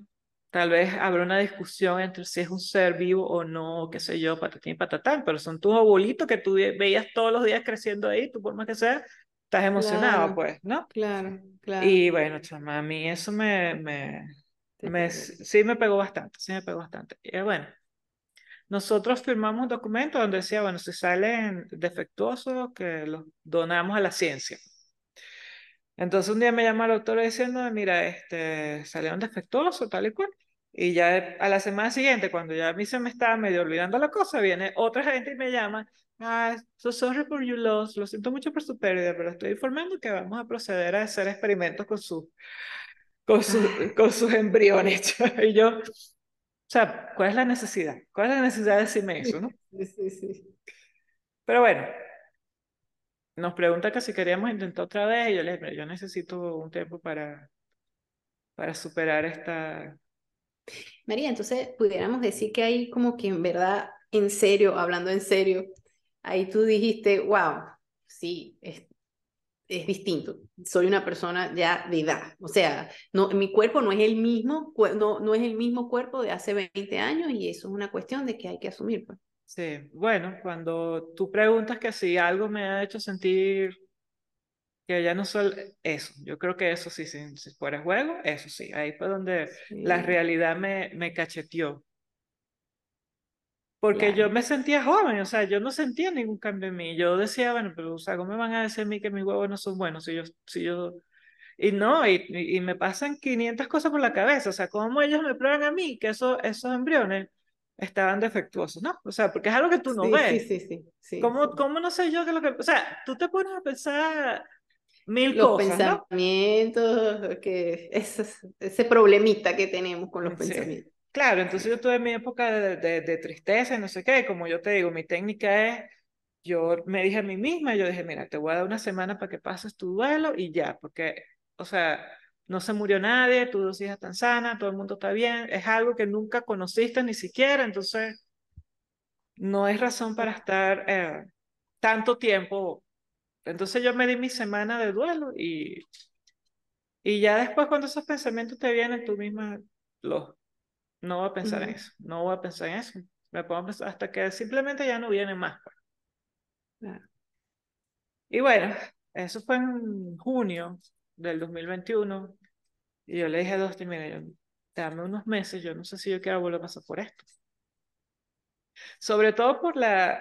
Speaker 2: Tal vez habrá una discusión entre si es un ser vivo o no, qué sé yo, patatín patatán, pero son tus abuelitos que tú veías todos los días creciendo ahí, tú por más que sea, estás emocionado,
Speaker 1: Claro,
Speaker 2: pues, ¿no?
Speaker 1: claro, claro.
Speaker 2: Y bueno, chama, a mí eso me, me, me, sí me pegó bastante, sí me pegó bastante. Y bueno, nosotros firmamos un documento donde decía, bueno, si salen defectuosos, que los donamos a la ciencia. Entonces un día me llama la doctora diciendo, mira, este, salieron defectuosos, tal y cual. Y ya a la semana siguiente, cuando ya a mí se me estaba medio olvidando la cosa, viene otra gente y me llama, ah, so sorry for your loss, lo siento mucho por su pérdida, pero estoy informando que vamos a proceder a hacer experimentos con, su, con, su,
Speaker 1: Ay.
Speaker 2: con sus embriones. Y yo, o sea, ¿cuál es la necesidad? ¿Cuál es la necesidad de decirme eso, no?
Speaker 1: Sí, sí, sí.
Speaker 2: Pero bueno, nos pregunta que si queríamos intentar otra vez y yo le dije, "Mira, yo necesito un tiempo para, para superar esta...
Speaker 1: María, entonces pudiéramos decir que ahí como que en verdad, en serio, hablando en serio, ahí tú dijiste, wow, sí, es, es distinto. Soy una persona ya de edad. O sea, no, mi cuerpo no es el mismo, no, no es el mismo cuerpo de hace 20 años y eso es una cuestión de que hay que asumir. Pues.
Speaker 2: Sí, bueno, cuando tú preguntas que si algo me ha hecho sentir que ya no soy eso, yo creo que eso sí, si, si fuera juego, eso sí, ahí fue donde la realidad me, me cacheteó. Porque yo me sentía joven, o sea, yo no sentía ningún cambio en mí. Yo decía, bueno, pero, o sea, ¿cómo me van a decir a mí que mis huevos no son buenos si yo, si yo... Y no, y, y me pasan 500 cosas por la cabeza, o sea, ¿cómo ellos me prueban a mí que esos, esos embriones estaban defectuosos, ¿no? O sea, porque es algo que tú no
Speaker 1: Sí, sí,
Speaker 2: ves.
Speaker 1: sí, sí, sí,
Speaker 2: ¿Cómo,
Speaker 1: sí.
Speaker 2: cómo no sé yo que lo que... O sea, tú te pones a pensar mil
Speaker 1: Los
Speaker 2: cosas, ¿no?
Speaker 1: pensamientos, que ese, ese problemita que tenemos con los
Speaker 2: Sí.
Speaker 1: pensamientos.
Speaker 2: Claro, entonces yo tuve mi época de, de, de tristeza y no sé qué, como yo te digo, mi técnica es, yo me dije a mí misma, yo dije, mira, te voy a dar una semana para que pases tu duelo y ya, porque, o sea, no se murió nadie, tus dos hijas están sanas, todo el mundo está bien, es algo que nunca conociste ni siquiera, entonces no hay razón para estar eh, tanto tiempo. Entonces yo me di mi semana de duelo y, y ya después cuando esos pensamientos te vienen, tú misma los no voy a pensar en
Speaker 1: Ujú,
Speaker 2: eso, no voy a pensar en eso. Me pongo a pensar hasta que simplemente ya no viene más. pues.
Speaker 1: claro.
Speaker 2: Y bueno, eso fue en junio del 2021. Y yo le dije a Dustin, mira, yo, dame unos meses, yo no sé si yo quiero volver a pasar por esto. Sobre todo por la,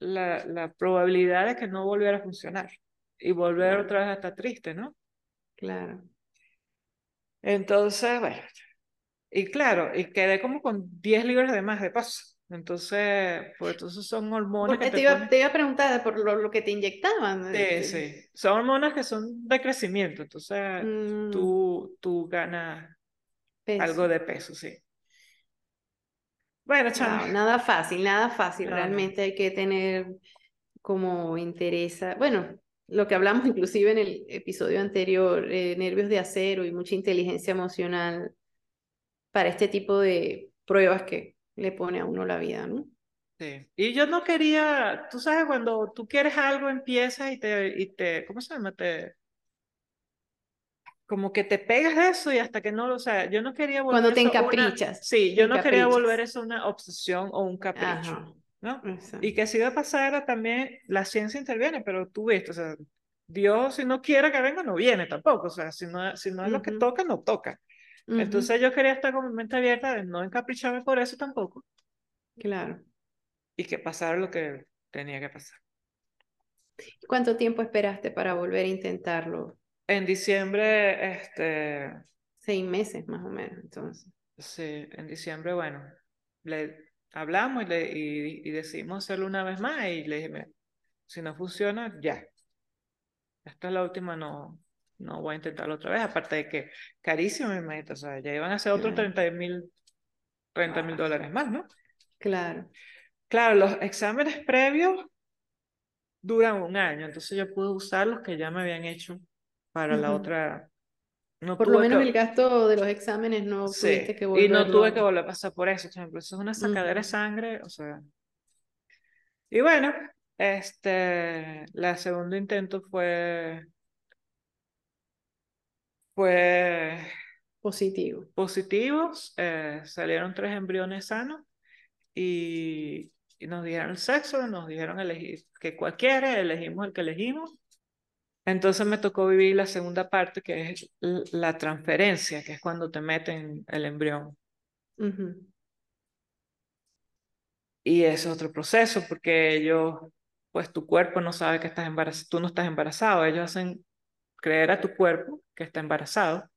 Speaker 2: la, la probabilidad de que no volviera a funcionar y volver
Speaker 1: Claro,
Speaker 2: otra vez a estar triste, ¿no?
Speaker 1: claro.
Speaker 2: Entonces, bueno, y claro, y quedé como con 10 libras de más de paso. Entonces, pues entonces son hormonas
Speaker 1: Por-
Speaker 2: que
Speaker 1: eh,
Speaker 2: te
Speaker 1: te iba,
Speaker 2: ponen
Speaker 1: te iba a preguntar por lo, lo que te inyectaban.
Speaker 2: Sí,
Speaker 1: este,
Speaker 2: sí. Son hormonas que son de crecimiento, entonces
Speaker 1: mm,
Speaker 2: tú, tú ganas
Speaker 1: peso.
Speaker 2: algo de peso, sí. Bueno, chama.
Speaker 1: Wow, nada fácil, nada fácil.
Speaker 2: No, no.
Speaker 1: Realmente hay que tener como interesa, bueno, lo que hablamos inclusive en el episodio anterior, eh, nervios de acero y mucha inteligencia emocional para este tipo de pruebas que le pone a uno la vida, ¿no?
Speaker 2: Sí. Y yo no quería, tú sabes, cuando tú quieres algo, empiezas y te, y te, ¿cómo se llama? Te, como que te pegas de eso y hasta que no lo, o sea, yo no quería volver
Speaker 1: Cuando te
Speaker 2: una,
Speaker 1: encaprichas,
Speaker 2: sí, yo no quería volver eso una obsesión o un capricho,
Speaker 1: Ajá,
Speaker 2: ¿no?
Speaker 1: exacto.
Speaker 2: Y que si va a pasar también, la ciencia interviene, pero tú viste, o sea, Dios si no quiere que venga, no viene tampoco, o sea, si no, si no es lo que toca, no toca.
Speaker 1: Ujú,
Speaker 2: Entonces yo quería estar con mi mente abierta de no encapricharme por eso tampoco
Speaker 1: claro.
Speaker 2: y que pasara lo que tenía que pasar.
Speaker 1: ¿Cuánto tiempo esperaste para volver a intentarlo?
Speaker 2: En diciembre, este,
Speaker 1: Seis meses más o menos, entonces.
Speaker 2: sí, en diciembre, bueno, le hablamos y, le, y, y decidimos hacerlo una vez más y le dije, "Mira, si no funciona, ya. Esta es la última, no, no voy a intentarlo otra vez. Aparte de que carísimo mi meta, o sea, ya iban a ser otros
Speaker 1: Claro,
Speaker 2: 30 mil 30 mil dólares más, ¿no?
Speaker 1: claro.
Speaker 2: Claro, los exámenes previos duran un año, entonces yo pude usar los que ya me habían hecho para la otra. No
Speaker 1: Por lo menos el gasto de los exámenes no tuviste
Speaker 2: sí,
Speaker 1: que
Speaker 2: y no tuve que volver a pasar por eso, por ejemplo, eso es una sacadera de sangre, o sea. Y bueno, este, la segundo intento fue Pues
Speaker 1: Positivo.
Speaker 2: positivos, eh, salieron tres embriones sanos y, y nos dijeron el sexo, nos dijeron elegir que cualquiera, elegimos el que elegimos. Entonces me tocó vivir la segunda parte, que es la transferencia, que es cuando te meten el embrión.
Speaker 1: Ujú.
Speaker 2: Y es otro proceso, porque ellos, pues tu cuerpo no sabe que estás embarazado, tú no estás embarazado, ellos hacen creer a tu cuerpo que está embarazado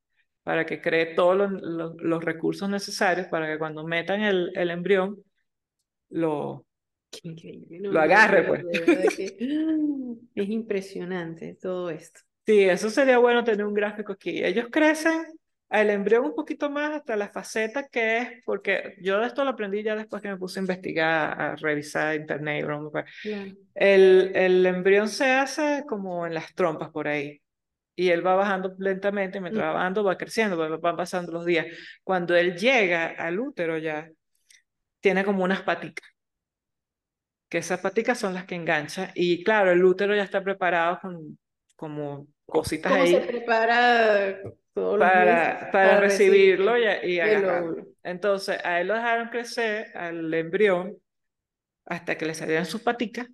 Speaker 2: para que cree todos los, los- los recursos necesarios para que cuando metan el, el embrión lo.
Speaker 1: No,
Speaker 2: lo agarre, pues.
Speaker 1: es impresionante todo esto.
Speaker 2: Sí, eso sería bueno tener un gráfico aquí. Ellos crecen al embrión un poquito más hasta la faceta que es, porque yo de esto lo aprendí ya después que me puse a investigar, a revisar internet y broma, pues.
Speaker 1: Claro.
Speaker 2: El, el embrión se hace como en las trompas por ahí. Y él va bajando lentamente, mientras va bajando va creciendo, va- van pasando los días. Cuando él llega al útero ya, tiene como unas paticas, que esas paticas son las que enganchan. Y claro, el útero ya está preparado con como cositas
Speaker 1: ¿Cómo se
Speaker 2: ahí
Speaker 1: prepara todos los meses
Speaker 2: para, para recibirlo y, y agarrarlo. Entonces, a él lo dejaron crecer, al embrión, hasta que le salieran sus paticas.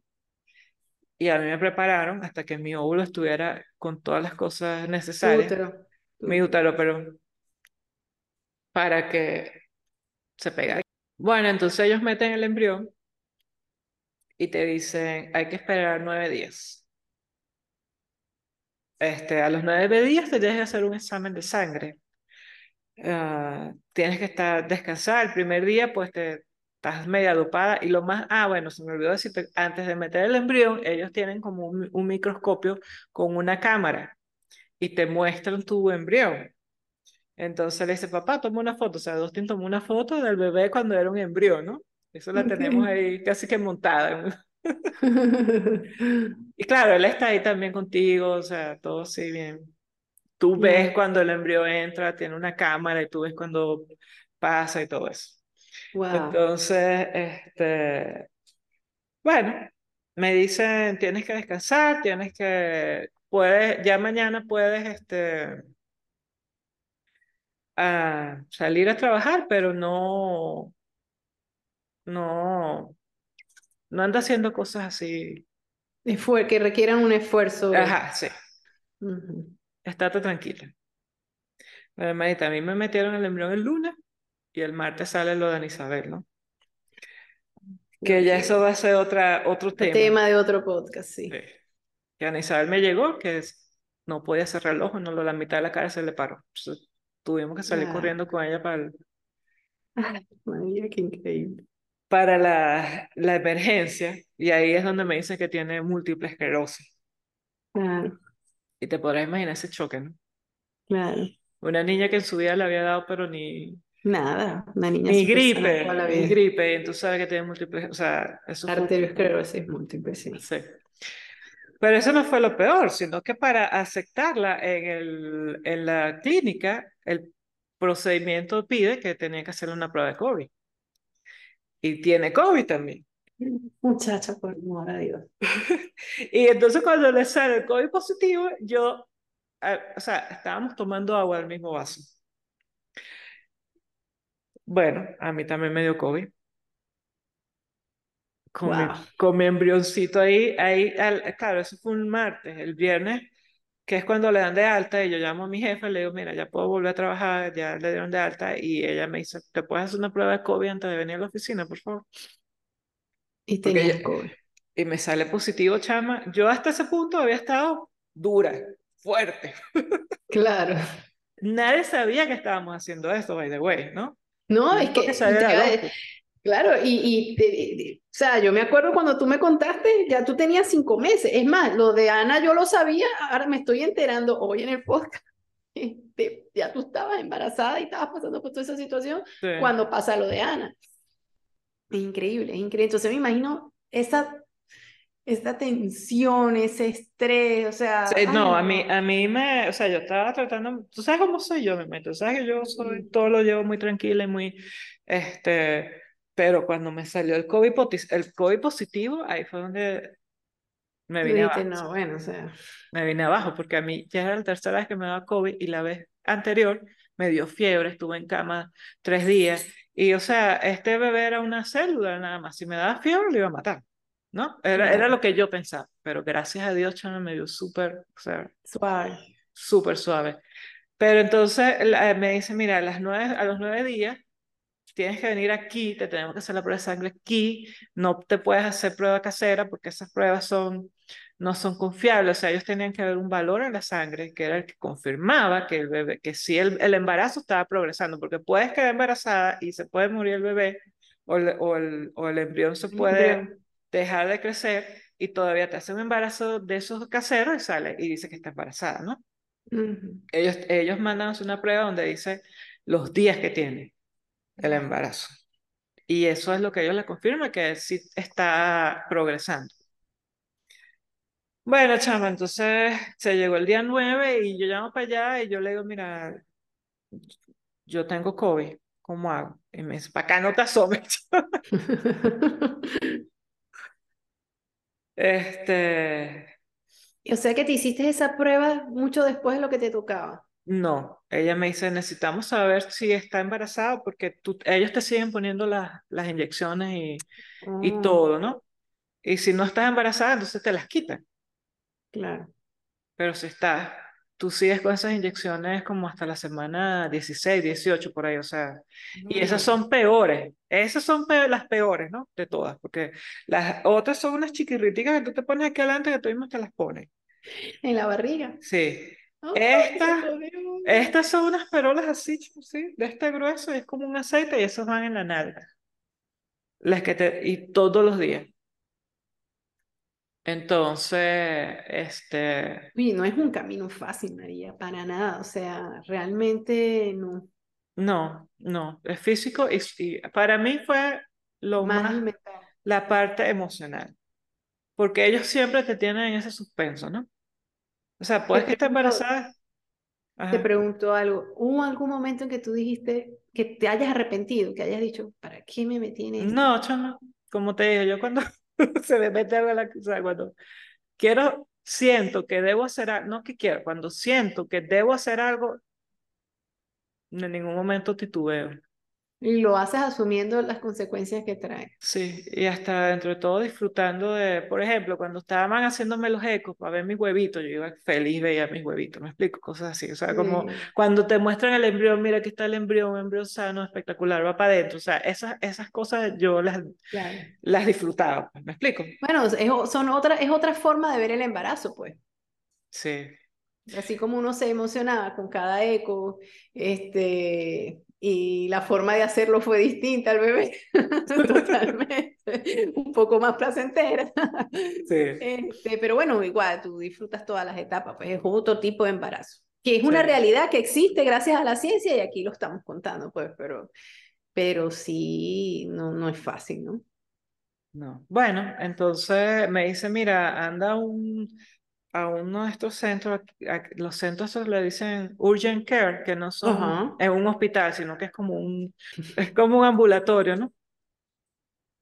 Speaker 2: Y a mí me prepararon hasta que mi óvulo estuviera con todas las cosas necesarias.
Speaker 1: útero.
Speaker 2: Mi útero, pero para que se pegara. Bueno, entonces ellos meten el embrión y te dicen, hay que esperar nueve días. Este, a los nueve días te tienes que hacer un examen de sangre. Ah, tienes que estar, descansar. El primer día, pues te estás media dopada. Y lo más, ah, bueno, se me olvidó decirte, antes de meter el embrión, ellos tienen como un, un microscopio con una cámara y te muestran tu embrión. Entonces le dice, papá, toma una foto. O sea, Dustin tomó una foto del bebé cuando era un embrión, ¿no? Eso la tenemos ahí casi que montada. Y claro, él está ahí también contigo, o sea, todo así bien. Tú ves cuando el embrión entra, tiene una cámara y tú ves cuando pasa y todo eso.
Speaker 1: Wow.
Speaker 2: Entonces, este, bueno, me dicen, tienes que descansar, tienes que, puedes, ya mañana puedes, este, a salir a trabajar, pero no, no, no anda haciendo cosas así.
Speaker 1: Que requieran un esfuerzo.
Speaker 2: Ajá, sí, estate tranquila. Bueno, hermanita, a mí me metieron el embrión el lunes y el martes sale lo de Isabel, ¿no? Que ya eso va a ser otra, otro tema.
Speaker 1: tema de otro podcast, sí.
Speaker 2: Sí. Que Ana Isabel me llegó, que es- no podía cerrar el ojo, no, la mitad de la cara se le paró. Entonces, tuvimos que salir
Speaker 1: Ah.
Speaker 2: corriendo con ella para, el-
Speaker 1: Ay, María, qué increíble.
Speaker 2: para la, la emergencia y ahí es donde me dice que tiene múltiple esclerosis.
Speaker 1: Claro,
Speaker 2: Y te podrás imaginar ese choque, ¿no?
Speaker 1: claro.
Speaker 2: Una niña que en su vida le había dado, pero ni,
Speaker 1: Nada, una niña
Speaker 2: ni gripe,
Speaker 1: toda la
Speaker 2: ni
Speaker 1: vida.
Speaker 2: gripe, y tú sabes que tiene múltiples, o sea, eso fue
Speaker 1: Arteriosclerosis múltiple, sí.
Speaker 2: Sí. Pero eso no fue lo peor, sino que para aceptarla en el, en la clínica, el procedimiento pide que tenía que hacerle una prueba de COVID. Y tiene COVID también.
Speaker 1: Muchacha, por amor a Dios.
Speaker 2: Y entonces cuando le sale el COVID positivo, yo, ah, o sea, estábamos tomando agua del mismo vaso. Bueno, a mí también me dio COVID. Con mi,
Speaker 1: Wow.
Speaker 2: con mi embrioncito ahí, ahí, al- claro, eso fue un martes, el viernes, que es cuando le dan de alta, y yo llamo a mi jefe, le digo, mira, ya puedo volver a trabajar, ya le dieron de alta, y ella me dice, ¿te puedes hacer una prueba de COVID antes de venir a la oficina, por favor?
Speaker 1: Y
Speaker 2: yo-
Speaker 1: COVID.
Speaker 2: Y me sale positivo, chama. Yo hasta ese punto había estado dura, fuerte.
Speaker 1: Claro.
Speaker 2: Nadie sabía que estábamos haciendo esto, by the way, ¿no?
Speaker 1: No, es que, claro, y, y de- o sea, yo me acuerdo cuando tú me contaste, ya tú tenías cinco meses. Es más, lo de Ana yo lo sabía, ahora me estoy enterando hoy en el podcast. Este, ya tú estabas embarazada y estabas pasando por toda esa situación
Speaker 2: Sí.
Speaker 1: cuando pasa lo de Ana. Es increíble, es increíble. Entonces me imagino esa, esa tensión, ese estrés, o sea,
Speaker 2: Sí,
Speaker 1: ay,
Speaker 2: no, a mí, a mí me, o sea, yo estaba tratando, tú sabes cómo soy yo, me meto, sabes que yo soy, todo lo llevo muy tranquila y muy, este, pero cuando me salió el COVID, el COVID positivo, ahí fue donde me vine abajo.
Speaker 1: no, bueno, o sea,
Speaker 2: Me vine abajo porque a mí ya era la tercera vez que me daba COVID y la vez anterior me dio fiebre, estuve en cama tres días. Y o sea, este bebé era una célula nada más, si me daba fiebre lo iba a matar, ¿no? Era, era lo que yo pensaba, pero gracias a Dios, chama, me dio súper, o sea,
Speaker 1: suave.
Speaker 2: súper suave. Pero entonces la- me dice, mira, a, las nueve, a los nueve días tienes que venir aquí, te tenemos que hacer la prueba de sangre aquí, no te puedes hacer prueba casera porque esas pruebas son, no son confiables, o sea, ellos tenían que ver un valor en la sangre que era el que confirmaba que el bebé, que sí el, el embarazo estaba progresando, porque puedes quedar embarazada y se puede morir el bebé o el, o el, o el embrión se puede. Dejar de crecer y todavía te hace un embarazo de esos caseros y sale y dice que está embarazada, ¿no?
Speaker 1: Ujú.
Speaker 2: Ellos, ellos mandan una prueba donde dice los días que tiene el embarazo. Y eso es lo que ellos le confirman, que sí está progresando. Bueno, chama, entonces se llegó el día 9 y yo llamo para allá y yo le digo, mira, yo tengo COVID, ¿cómo hago? Y me dice, para acá no te asomes. Este,
Speaker 1: O sea que te hiciste esa prueba mucho después de lo que te tocaba.
Speaker 2: no, ella me dice, necesitamos saber si está embarazada porque tú, ellos te siguen poniendo las, las inyecciones y, y
Speaker 1: Oh,
Speaker 2: todo, ¿no? Y si no estás embarazada, entonces te las quitan.
Speaker 1: claro.
Speaker 2: Pero si estás, tú sigues con esas inyecciones como hasta la semana 16, 18 por ahí, o sea, y esas son peores, esas son pe- las peores, ¿no? De todas, porque las otras son unas chiquirriticas que tú te pones aquí adelante que tú mismo te las pones.
Speaker 1: En la barriga.
Speaker 2: Sí,
Speaker 1: Ay,
Speaker 2: estas, estas son unas perolas así, sí, de este grueso, y es como un aceite y esos van en la nalga, las que te, y todos los días. Entonces, este,
Speaker 1: Oye, no es un camino fácil, María, para nada. O sea, realmente no.
Speaker 2: No, no, es físico y, y para mí fue lo
Speaker 1: Más
Speaker 2: más la parte emocional, porque ellos siempre te tienen en ese suspenso, ¿no? O sea,
Speaker 1: Te
Speaker 2: puedes que estés embarazada,
Speaker 1: te
Speaker 2: ajá.
Speaker 1: pregunto algo. ¿Hubo algún momento en que tú dijiste que te hayas arrepentido, que hayas dicho, ¿para qué me metí en esto?
Speaker 2: No, chama, como te digo, yo cuando se me mete algo en la, o sea, cuando quiero, siento que debo hacer algo, no que quiero, cuando siento que debo hacer algo, en ningún momento titubeo.
Speaker 1: Y lo haces asumiendo las consecuencias que trae.
Speaker 2: Sí, y hasta dentro de todo disfrutando de, por ejemplo, cuando estaban haciéndome los ecos para ver mis huevitos, yo iba feliz, veía mis huevitos, me explico, cosas así, o sea, como
Speaker 1: Sí,
Speaker 2: cuando te muestran el embrión, mira aquí está el embrión, un embrión sano, espectacular, va para adentro, o sea, esas, esas cosas yo las,
Speaker 1: claro.
Speaker 2: las disfrutaba, pues, me explico.
Speaker 1: Bueno, es, son otra, es otra forma de ver el embarazo, pues.
Speaker 2: Sí,
Speaker 1: Así como uno se emocionaba con cada eco, este, y la forma de hacerlo fue distinta al bebé, totalmente, un poco más placentera.
Speaker 2: sí,
Speaker 1: Este, pero bueno, igual tú disfrutas todas las etapas, pues es otro tipo de embarazo, que es una
Speaker 2: sí,
Speaker 1: realidad que existe gracias a la ciencia y aquí lo estamos contando, pues, pero, pero sí, no, no es fácil, ¿no?
Speaker 2: no. Bueno, entonces me dice, mira, anda un, a uno de estos centros, los centros le dicen urgent care, que no son
Speaker 1: Ajá,
Speaker 2: en un hospital, sino que es como un, es como un ambulatorio, ¿no?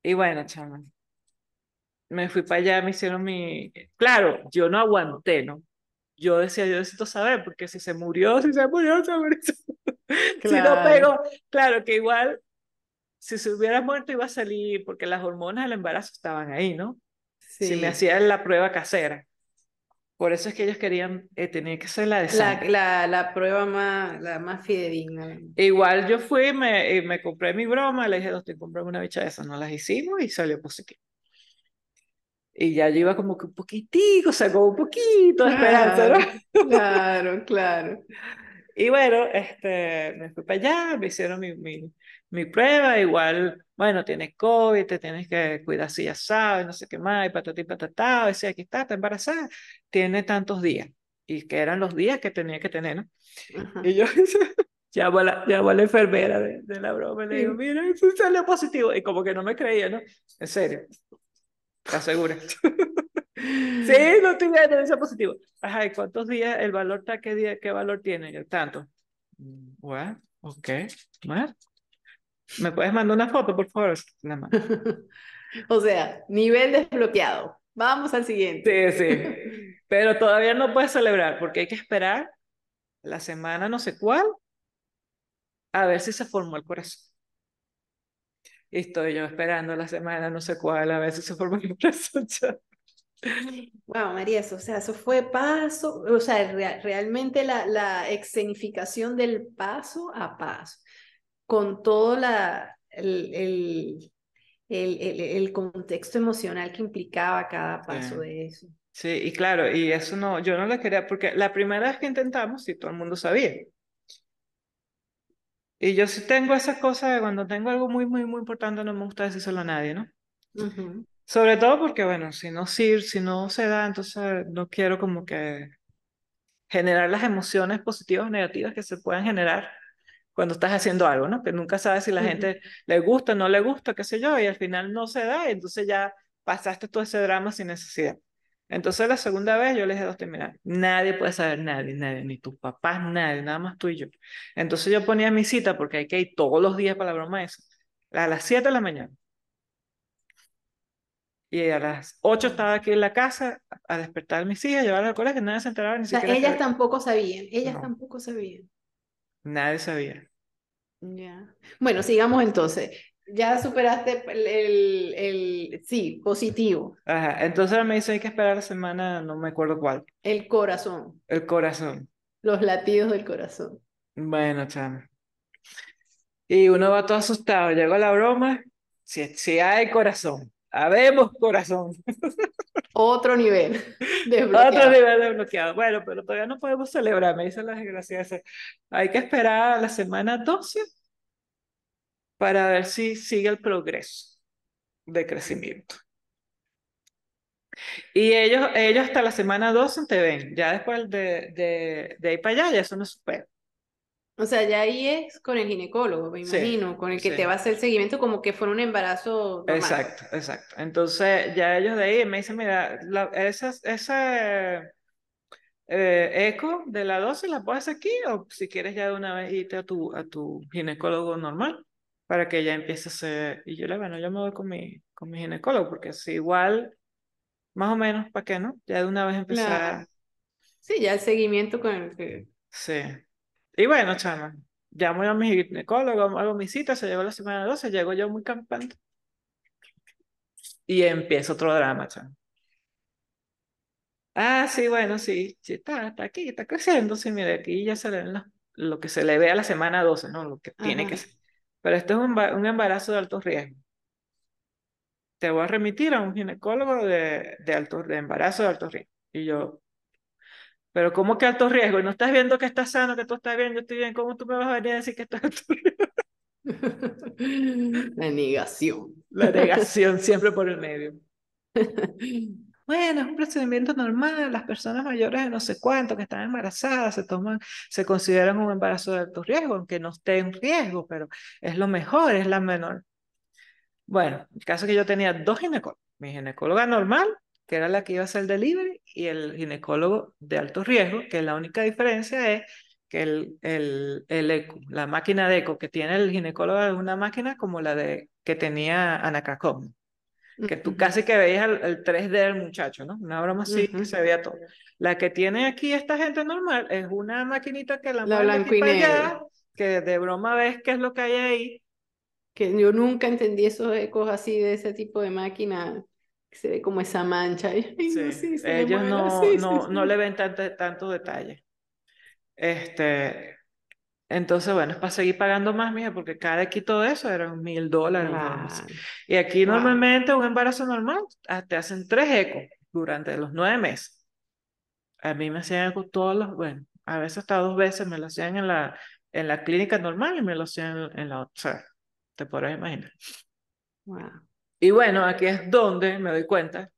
Speaker 2: Y bueno, chama, me fui para allá, me hicieron mi... Claro, yo no aguanté, ¿no? Yo decía, yo necesito saber, porque si se murió, si se murió, se murió. Si no
Speaker 1: claro,
Speaker 2: pegó, claro que igual, si se hubiera muerto iba a salir, porque las hormonas del embarazo estaban ahí, ¿no? Si me
Speaker 1: sí.
Speaker 2: hacían la prueba casera. Por eso es que ellos querían, eh, tenía que ser la de
Speaker 1: La,
Speaker 2: sangre.
Speaker 1: la, la prueba más, la más fidedigna.
Speaker 2: Igual yo fui, me, y me compré mi broma, le dije, no estoy comprando una bicha de esas, no las hicimos y salió positivo. Y ya yo iba como que un poquitico, sacó un poquito de esperanza, ¿no?
Speaker 1: Claro, claro, claro.
Speaker 2: Y bueno, este, me fui para allá, me hicieron mi, mi, mi prueba, igual, bueno, tienes COVID, te tienes que cuidar si ya sabes, no sé qué más, y patatí patatá, decía, aquí está, está embarazada, tiene tantos días, y que eran los días que tenía que tener, ¿no?
Speaker 1: Ajá.
Speaker 2: Y yo llamo a la, llamo a la enfermera de, de la broma le digo, mira, eso salió positivo, y como que no me creía, ¿no? En serio, ¿estás segura? Sí, no tiene tendencia positivo. Ajá, ¿y cuántos días el valor está? ¿Qué día, qué valor tiene? Tanto. Mm, What? Ok. What? ¿Me puedes mandar una foto, por favor?
Speaker 1: O sea, nivel desbloqueado. Vamos al siguiente.
Speaker 2: Sí, sí. Pero todavía no puedes celebrar porque hay que esperar la semana no sé cuál a ver si se formó el corazón. Y estoy yo esperando la semana no sé cuál a ver si se formó el corazón.
Speaker 1: Wow, María, eso, o sea, eso fue paso, o sea, realmente la, la escenificación del paso a paso, con todo la, el, el, el, el contexto emocional que implicaba cada paso de eso.
Speaker 2: Sí, y claro, y eso no, yo no lo quería, porque la primera vez que intentamos, sí, todo el mundo sabía. Y yo sí tengo esa cosa de cuando tengo algo muy, muy, muy importante, no me gusta decírselo a nadie, ¿no? Sobre todo porque, bueno, si no, si, si no se da, entonces no quiero como que generar las emociones positivas o negativas que se puedan generar cuando estás haciendo algo, ¿no? Que nunca sabes si la gente le gusta, o no le gusta, qué sé yo, y al final no se da, y entonces ya pasaste todo ese drama sin necesidad. Entonces la segunda vez yo les dije a dos mira, nadie puede saber, nadie, nadie, ni tus papás, nadie, nada más tú y yo. Entonces yo ponía mi cita, porque hay que ir todos los días para la broma esa, a las 7 de la mañana. Y a las 8 estaba aquí en la casa a despertar a mis hijas, llevarlas al colegio, nadie se enteraba ni siquiera.
Speaker 1: Ellas tampoco sabían, ellas tampoco sabían.
Speaker 2: Nadie sabía.
Speaker 1: Ya. Bueno, sigamos entonces ya superaste el, el, sí, positivo.
Speaker 2: Ajá, entonces me dice hay que esperar la semana, no me acuerdo cuál.
Speaker 1: El corazón.
Speaker 2: El corazón.
Speaker 1: Los latidos del corazón.
Speaker 2: Bueno, chamo. Y uno va todo asustado, llegó la broma, si, si hay corazón, habemos corazón.
Speaker 1: Otro nivel
Speaker 2: desbloqueado. Otro nivel desbloqueado. Bueno, pero todavía no podemos celebrar, me dicen las desgraciadas. Hay que esperar a la semana 12 para ver si sigue el progreso de crecimiento. Y ellos, ellos hasta la semana 12 te ven, ya después de, de, de ahí para allá, ya eso no supera.
Speaker 1: O sea, ya ahí es con el ginecólogo, me imagino, con el que te va a hacer seguimiento como que fuera un embarazo normal.
Speaker 2: Exacto, exacto. Entonces, ya ellos de ahí me dicen, mira, esa, esa eh, eco de la dosis la puedes aquí o si quieres ya de una vez irte a tu, a tu ginecólogo normal para que ella empiece a ser, y yo le bueno, yo me voy con mi, con mi ginecólogo, porque si igual, más o menos, ¿para qué no? Ya de una vez empezar.
Speaker 1: Sí, ya el seguimiento con el que...
Speaker 2: Sí. Y bueno, chama, llamo a mi ginecólogo, hago mi cita, se llegó la semana 12, llego yo muy campante. Y empieza otro drama, chama. Ah, sí, bueno, sí, sí está, está aquí, está creciendo, sí, mire, aquí ya se le lo, lo que se le ve a la semana 12, ¿no? Lo que tiene que ser. Pero esto es un, embarazo de alto riesgo. Te voy a remitir a un ginecólogo de, de, alto, de embarazo de alto riesgo. Y yo, pero ¿cómo que alto riesgo? ¿No estás viendo que estás sano, que tú estás bien, yo estoy bien? ¿Cómo tú me vas a venir a decir que estás alto
Speaker 1: riesgo? La negación.
Speaker 2: La negación siempre por el medio. Bueno, es un procedimiento normal, las personas mayores de no sé cuánto que están embarazadas se toman, se consideran un embarazo de alto riesgo, aunque no esté en riesgo, pero es lo mejor, es la menor. Bueno, el caso es que yo tenía dos ginecólogos, mi ginecóloga normal, que era la que iba a hacer el delivery, y el ginecólogo de alto riesgo, que la única diferencia es que el, el, el eco, la máquina de eco que tiene el ginecólogo es una máquina como la de que tenía Ana que tú casi que veías el, 3D del muchacho, ¿no? Una broma así que se veía todo. La que tiene aquí esta gente normal es una maquinita que la,
Speaker 1: la blanco y negro.
Speaker 2: que de broma ves qué es lo que hay ahí.
Speaker 1: Que yo nunca entendí esos ecos así de ese tipo de máquina que se ve como esa mancha.
Speaker 2: sí, ellos no, no, no le ven tanto, tanto detalle. Este, entonces, bueno, es para seguir pagando más, mija, porque cada equito de eso eran mil dólares. Y aquí normalmente un embarazo normal ah, te hacen tres ecos durante los nueve meses. A mí me hacían eco todos los, bueno, a veces hasta dos veces me lo hacían en la, en la clínica normal y me lo hacían en, la otra. O sea, te podrás imaginar. Y bueno, aquí es donde me doy cuenta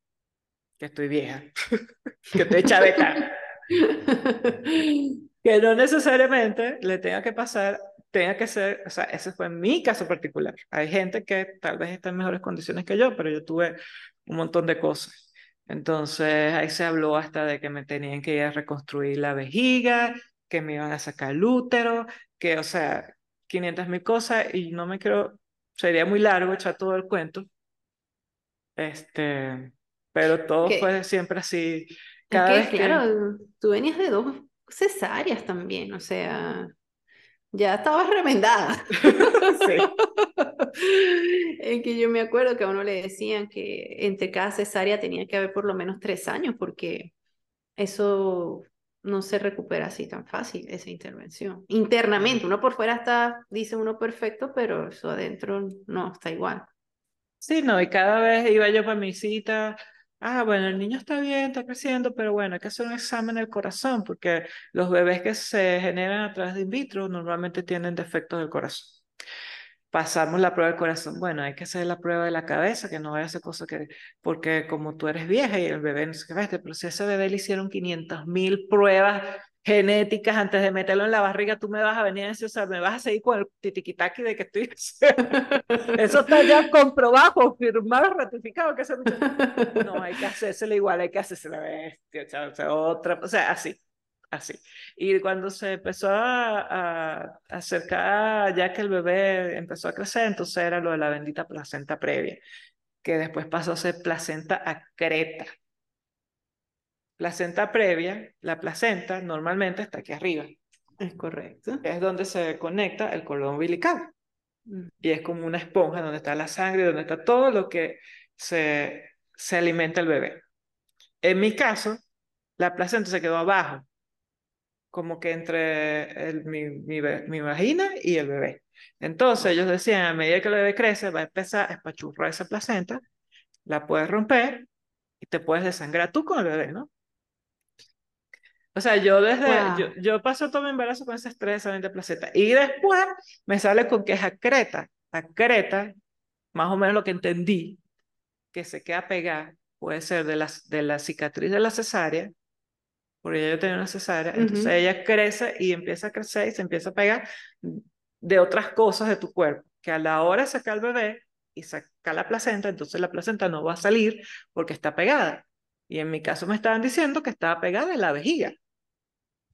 Speaker 2: que estoy vieja, que estoy chaveta. que no necesariamente le tenga que pasar, tenga que ser, o sea, ese fue mi caso particular. Hay gente que tal vez está en mejores condiciones que yo, pero yo tuve un montón de cosas. Entonces ahí se habló hasta de que me tenían que ir a reconstruir la vejiga, que me iban a sacar el útero, que, o sea, 500 mil cosas y no me quiero, sería muy largo echar todo el cuento. Este, pero todo
Speaker 1: Que-
Speaker 2: fue siempre así. Cada vez que...
Speaker 1: claro, tú venías de dos cesáreas también, o sea, ya estabas remendada.
Speaker 2: Sí.
Speaker 1: Es que yo me acuerdo que a uno le decían que entre cada cesárea tenía que haber por lo menos tres años, porque eso no se recupera así tan fácil, esa intervención. Internamente, uno por fuera está, dice uno perfecto, pero eso adentro no está igual.
Speaker 2: Sí, no, y cada vez iba yo para mi cita, ah, bueno, el niño está bien, está creciendo, pero bueno, hay que hacer un examen del corazón, porque los bebés que se generan a través de in vitro normalmente tienen defectos del corazón. Pasamos la prueba del corazón, bueno, hay que hacer la prueba de la cabeza, que no vaya a ser cosa que, porque como tú eres vieja y el bebé no sé qué, pero si ese bebé le hicieron 500 mil pruebas genéticas antes de meterlo en la barriga, tú me vas a venir a decir, o sea, me vas a seguir con el titiquitaqui de que estoy... Eso está ya comprobado, confirmado, ratificado que ese muchacho... No, hay que hacérselo igual, hay que hacérselo bestia, o sea, otra, o sea, así, así. Y cuando se empezó a, a acercar, ya que el bebé empezó a crecer, entonces era lo de la bendita placenta previa, que después pasó a ser placenta acreta. Placenta previa, la placenta normalmente está aquí arriba,
Speaker 1: Es correcto.
Speaker 2: es donde se conecta el cordón umbilical.
Speaker 1: Mm.
Speaker 2: y es como una esponja donde está la sangre, donde está todo lo que se, se alimenta el bebé. En mi caso, la placenta se quedó abajo, como que entre el- mi, mi, mi vagina y el bebé. Entonces ellos decían, a medida que el bebé crece, va a empezar a espachurrar esa placenta, la puedes romper y te puedes desangrar tú con el bebé, ¿no? O sea, yo desde, yo,
Speaker 1: Wow.
Speaker 2: yo paso todo mi embarazo con ese estrés de placenta. Y después me sale con que es acreta. Acreta, más o menos lo que entendí, que se queda pegada, puede ser de la, de la cicatriz de la cesárea, porque yo tenía una cesárea, entonces
Speaker 1: Ujú.
Speaker 2: ella crece y empieza a crecer y se empieza a pegar de otras cosas de tu cuerpo, que a la hora de sacar al bebé y sacar la placenta, entonces la placenta no va a salir porque está pegada. Y en mi caso me estaban diciendo que estaba pegada en la vejiga.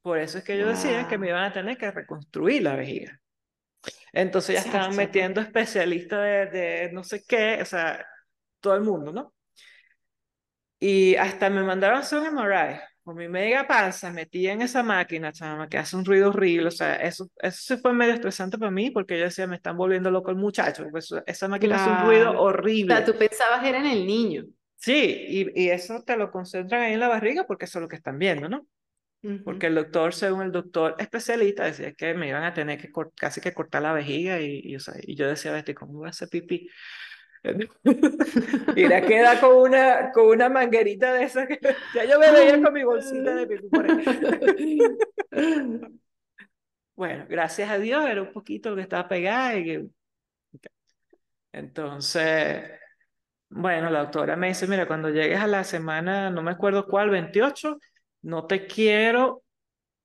Speaker 2: Por eso es que ellos decían que me
Speaker 1: Wow.
Speaker 2: iban a tener que reconstruir la vejiga. Entonces ya estaban
Speaker 1: Chacho,
Speaker 2: metiendo especialistas de, de no sé qué, o sea, todo el mundo, ¿no? Y hasta me mandaron a hacer un MRI. Con mi mega panza metí en esa máquina, chama, que hace un ruido horrible. O sea, eso, eso sí fue medio estresante para mí porque yo decía, me están volviendo loco el muchacho. Pues esa máquina hace un ruido
Speaker 1: Claro. O sea,
Speaker 2: horrible.
Speaker 1: tú pensabas era en el niño.
Speaker 2: Sí, y, y eso te lo concentran ahí en la barriga porque eso es lo que están viendo, ¿no? Porque el doctor, según el doctor especialista, decía que me iban a tener que casi que cortar la vejiga y, y, o sea, y yo decía, "Bestia, ¿cómo voy a hacer pipí? Mira, queda con una, con una manguerita de esas que ya yo me veía con mi bolsita de pipí por ahí. Bueno, gracias a Dios era un poquito lo que estaba pegada y que- entonces, bueno, la doctora me dice, mira, cuando llegues a la semana, no me acuerdo cuál, 28, no te quiero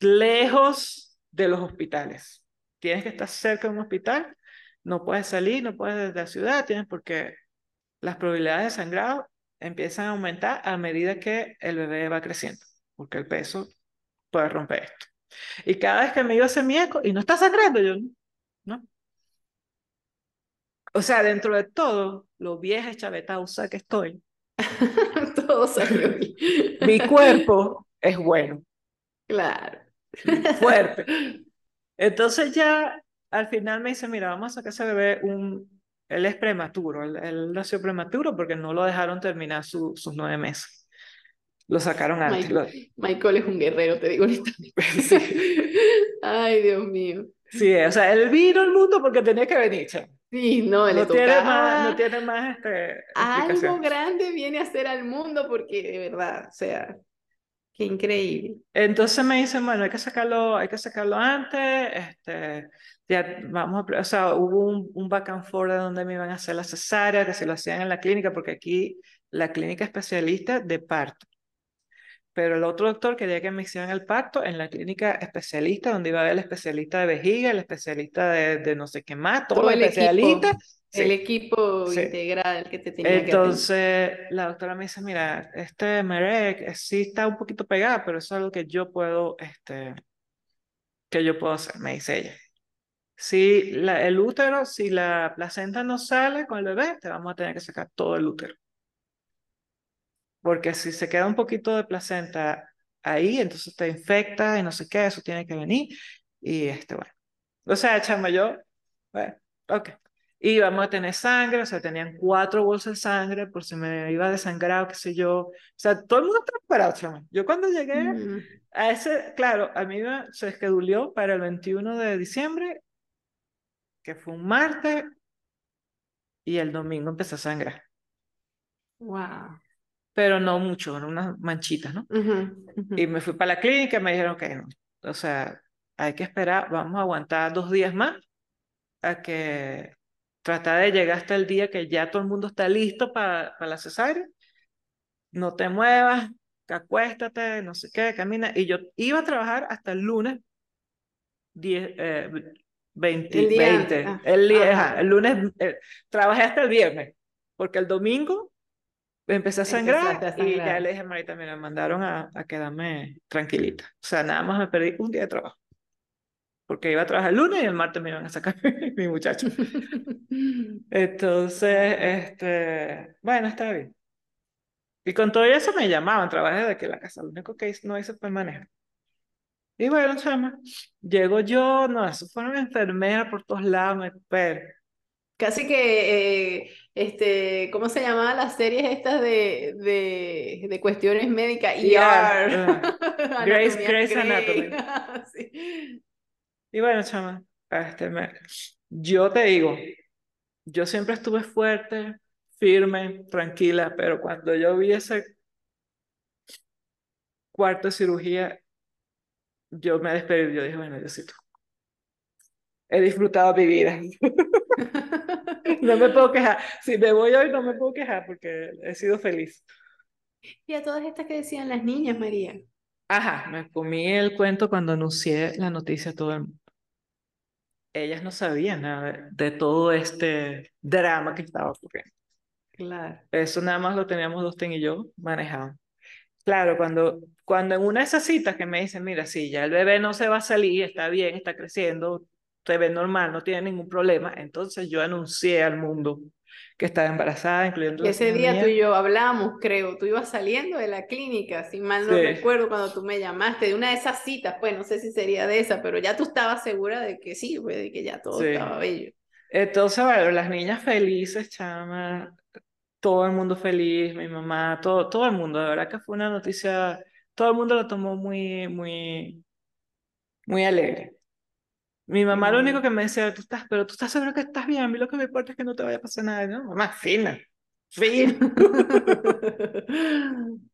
Speaker 2: lejos de los hospitales. Tienes que estar cerca de un hospital, no puedes salir, no puedes de la ciudad, tienes porque las probabilidades de sangrado empiezan a aumentar a medida que el bebé va creciendo, porque el peso puede romper esto. Y cada vez que me iba a hacer mi eco y no está sangrando, yo, ¿no? O sea, dentro de todo, lo vieja chavetausa que estoy,
Speaker 1: Todo salió bien.
Speaker 2: mi cuerpo es bueno,
Speaker 1: Claro.
Speaker 2: fuerte. Entonces ya al final me dice, mira, vamos a sacar ese bebé un... Él es prematuro, él, él nació prematuro porque no lo dejaron terminar su- sus nueve meses. Lo sacaron antes. lo-
Speaker 1: Mike- Michael es un guerrero, te digo honestamente.
Speaker 2: Sí.
Speaker 1: Ay, Dios mío.
Speaker 2: Sí, o sea, él vino al mundo porque tenía que venir.
Speaker 1: Sí, no, le
Speaker 2: No tiene más, no tiene más este,
Speaker 1: Algo grande viene a hacer al mundo porque de verdad, o sea, qué increíble.
Speaker 2: Entonces me dicen, bueno, hay que sacarlo, hay que sacarlo antes, este, ya vamos a, o sea, hubo un, un back and forth de donde me iban a hacer la cesárea, que se lo hacían en la clínica, porque aquí la clínica especialista de parto. Pero el otro doctor quería que me hicieran el parto en la clínica especialista, donde iba a haber el especialista de vejiga, el especialista de, de no sé qué más, todos
Speaker 1: Todo
Speaker 2: los
Speaker 1: el equipo,
Speaker 2: especialistas.
Speaker 1: el
Speaker 2: Sí,
Speaker 1: equipo
Speaker 2: sí.
Speaker 1: integral que te tenía que.
Speaker 2: Entonces la doctora me dice, mira, este Merek eh, sí está un poquito pegada, pero eso es algo que yo puedo, este, que yo puedo hacer, me dice ella. Si la, el útero, si la placenta no sale con el bebé, te vamos a tener que sacar todo el útero. Porque si se queda un poquito de placenta ahí, entonces te infecta y no sé qué, eso tiene que venir. Y este, bueno. O sea, chama, yo, bueno, ok. Y vamos a tener sangre, o sea, tenían cuatro bolsas de sangre por si me iba a desangrar o qué sé yo. O sea, todo el mundo está preparado, chama. Yo cuando llegué
Speaker 1: Mm.
Speaker 2: a ese, claro, a mí me, se esquedulió para el 21 de diciembre, que fue un martes, y el domingo empecé a sangrar.
Speaker 1: Wow.
Speaker 2: Pero no mucho, eran unas manchitas, ¿no?
Speaker 1: Ujú, ujú.
Speaker 2: Y me fui para la clínica y me dijeron que no. O sea, hay que esperar, vamos a aguantar dos días más a que tratar de llegar hasta el día que ya todo el mundo está listo para la cesárea. No te muevas, acuéstate, no sé qué, camina. Y yo iba a trabajar hasta el lunes 10, eh, 20,
Speaker 1: El día
Speaker 2: 20.
Speaker 1: antes, ah,
Speaker 2: el, día- el lunes, eh, trabajé hasta el viernes, porque el domingo empecé a sangrar,
Speaker 1: a
Speaker 2: y ya
Speaker 1: sangrar.
Speaker 2: le dije a Marita, me mandaron a, a quedarme tranquilita. O sea, nada más me perdí un día de trabajo, porque iba a trabajar el lunes y el martes me iban a sacar mi muchacho. Entonces, este, bueno, está bien. Y con todo eso me llamaban, trabajé de que la casa, lo único que no hice fue manejar. Y bueno, chama, llego yo, no, eso fueron enfermeras por todos lados, me pero
Speaker 1: Casi que, eh, este, ¿cómo se llamaban las series estas de, de, de cuestiones médicas?
Speaker 2: ER, uh, Grey's
Speaker 1: Grey.
Speaker 2: Anatomy.
Speaker 1: Sí.
Speaker 2: Y bueno, chama, este, me- yo te digo, yo siempre estuve fuerte, firme, tranquila, pero cuando yo vi ese cuarto de cirugía, yo me despedí, yo dije, bueno, Diosito, he disfrutado mi vida. No me puedo quejar. Si me voy hoy, no me puedo quejar porque he sido feliz.
Speaker 1: Y a todas estas que decían las niñas, María.
Speaker 2: Ajá, me comí el cuento cuando anuncié la noticia a todo el mundo. Ellas no sabían nada de, todo este drama que estaba ocurriendo.
Speaker 1: Claro.
Speaker 2: Eso nada más lo teníamos Dustin y yo manejado. Claro, cuando, cuando en una de esas citas que me dicen, mira, sí, ya el bebé no se va a salir, está bien, está creciendo, se ve normal, no tiene ningún problema, entonces yo anuncié al mundo que estaba embarazada, incluyendo la
Speaker 1: Ese día
Speaker 2: mía.
Speaker 1: tú y yo hablamos, creo. Tú ibas saliendo de la clínica, si mal no
Speaker 2: Sí.
Speaker 1: recuerdo, cuando tú me llamaste de una de esas citas, pues no sé si sería de esa, pero ya tú estabas segura de que sí, pues, de que ya todo
Speaker 2: Sí.
Speaker 1: estaba bello.
Speaker 2: Entonces, bueno, las niñas felices, chama, todo el mundo feliz, mi mamá, todo, todo el mundo, de verdad que fue una noticia, todo el mundo lo tomó muy, muy, muy alegre. Mi mamá lo único que me decía, tú estás, pero tú estás seguro que estás bien, a mí lo que me importa es que no te vaya a pasar nada, ¿no? Mamá, fina, fina.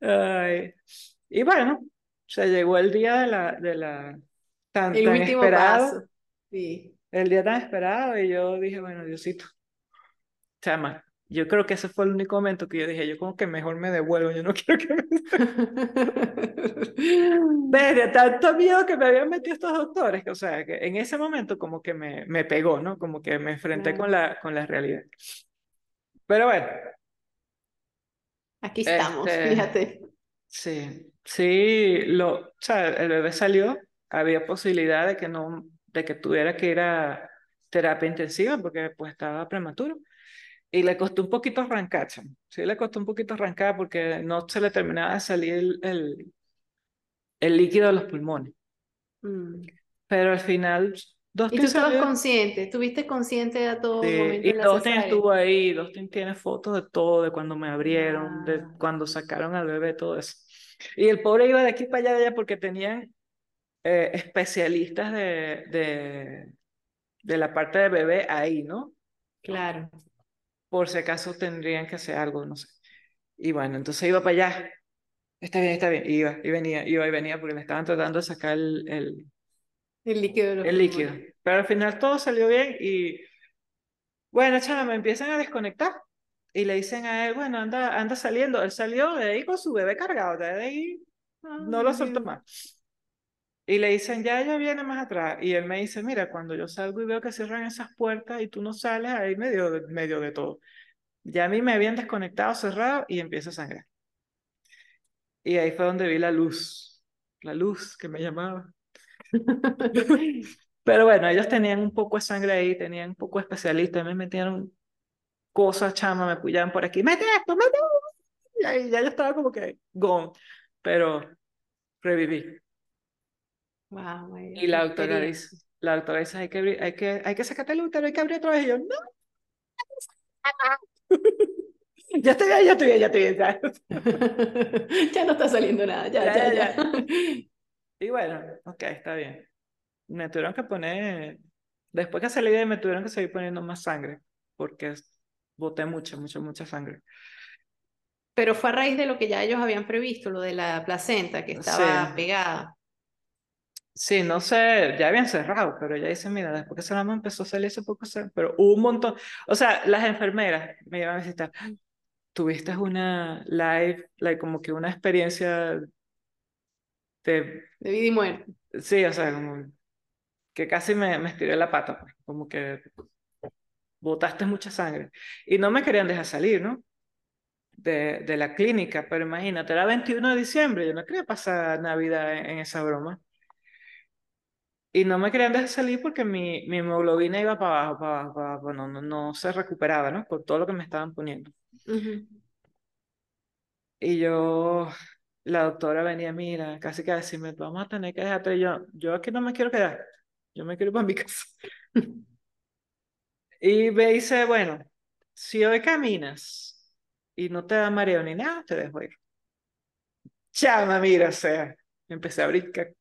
Speaker 2: Ay. Y bueno, se llegó el día de la, de la, tan,
Speaker 1: El
Speaker 2: tan
Speaker 1: último
Speaker 2: esperado,
Speaker 1: paso. Sí.
Speaker 2: el día tan esperado, y yo dije, bueno, Diosito, chama, yo creo que ese fue el único momento que yo dije, yo como que mejor me devuelvo, yo no quiero que me... Desde tanto miedo que me habían metido estos doctores, que, o sea, que en ese momento como que me, me pegó, ¿no? Como que me enfrenté con la, con la realidad. Pero bueno,
Speaker 1: Aquí estamos,
Speaker 2: este,
Speaker 1: fíjate.
Speaker 2: sí, sí, lo, o sea, el bebé salió, había posibilidad de que no, de que tuviera que ir a terapia intensiva porque pues estaba prematuro. Y le costó un poquito arrancar, chamo. Sí, le costó un poquito arrancar porque no se le terminaba de salir el, el, el líquido de los pulmones.
Speaker 1: Mm.
Speaker 2: Pero al final,
Speaker 1: Y
Speaker 2: Dustin
Speaker 1: tú estabas
Speaker 2: salió.
Speaker 1: consciente, estuviste consciente a todo
Speaker 2: Sí,
Speaker 1: momento
Speaker 2: y
Speaker 1: cesárea.
Speaker 2: estuvo ahí. Dustin tiene fotos de todo, de cuando me abrieron, de
Speaker 1: Wow.
Speaker 2: cuando sacaron al bebé, todo eso. Y el pobre iba de aquí para allá, de allá porque tenían eh, especialistas de, de, de la parte de bebé ahí, ¿no?
Speaker 1: Claro.
Speaker 2: Por si acaso tendrían que hacer algo, no sé. Y bueno, entonces iba para allá. Está bien, está bien. Iba y venía, iba y venía porque le estaban tratando de sacar el, el,
Speaker 1: El líquido
Speaker 2: el líquido. Pero al final todo salió bien y bueno, chama, me empiezan a desconectar y le dicen a él, bueno, anda, anda saliendo. Él salió de ahí con su bebé cargado, de ahí no lo soltó más. Y le dicen, ya ella viene más atrás. Y él me dice, mira, cuando yo salgo y veo que cierran esas puertas y tú no sales, ahí medio de, medio de todo. Ya a mí me habían desconectado, cerrado y empieza a sangrar. Y ahí fue donde vi la luz, la luz que me llamaba. Pero bueno, ellos tenían un poco de sangre ahí, tenían un poco de especialistas, me metieron cosas, chama, me pullaban por aquí, mete esto, mete esto. y ahí ya yo estaba como que gone, pero reviví.
Speaker 1: Wow, María,
Speaker 2: Y la doctora dice, la doctora dice, hay que, abrir- hay que, hay que sacarte el útero, hay que abrir otra vez. Y yo, no. Ya estoy bien, ya estoy bien, ya estoy bien. ya".
Speaker 1: ya no está saliendo nada, ya,
Speaker 2: Ya,
Speaker 1: ya.
Speaker 2: Y bueno, ok, está bien. Me tuvieron que poner, después que salí de me tuvieron que seguir poniendo más sangre, porque boté mucha, mucha, mucha sangre.
Speaker 1: Pero fue a raíz de lo que ya ellos habían previsto, lo de la placenta que estaba
Speaker 2: Sí.
Speaker 1: pegada.
Speaker 2: Sí, no sé, ya habían cerrado, pero ella dice, mira, después que cerramos empezó a salir ese poco, sangre", pero hubo un montón, o sea, las enfermeras me iban a visitar, tuviste una live, like, como que una experiencia de,
Speaker 1: De vida y muerte.
Speaker 2: sí, o sea, como que casi me, me estiré la pata, pues, como que botaste mucha sangre. Y no me querían dejar salir, ¿no? De, de la clínica, pero imagínate, era 21 de diciembre, yo no quería pasar Navidad en, en esa broma. Y no me querían dejar salir porque mi, mi hemoglobina iba para abajo, para abajo, para abajo, no, no, no se recuperaba, ¿no? Por todo lo que me estaban poniendo.
Speaker 1: Ujú.
Speaker 2: Y yo, la doctora venía, mira, casi que a decirme, vamos a tener que dejarte. Y yo, yo aquí no me quiero quedar, yo me quiero ir para mi casa. Y me dice, bueno, si hoy caminas y no te da mareo ni nada, te dejo ir. Chama, mira, o sea, empecé a brincar.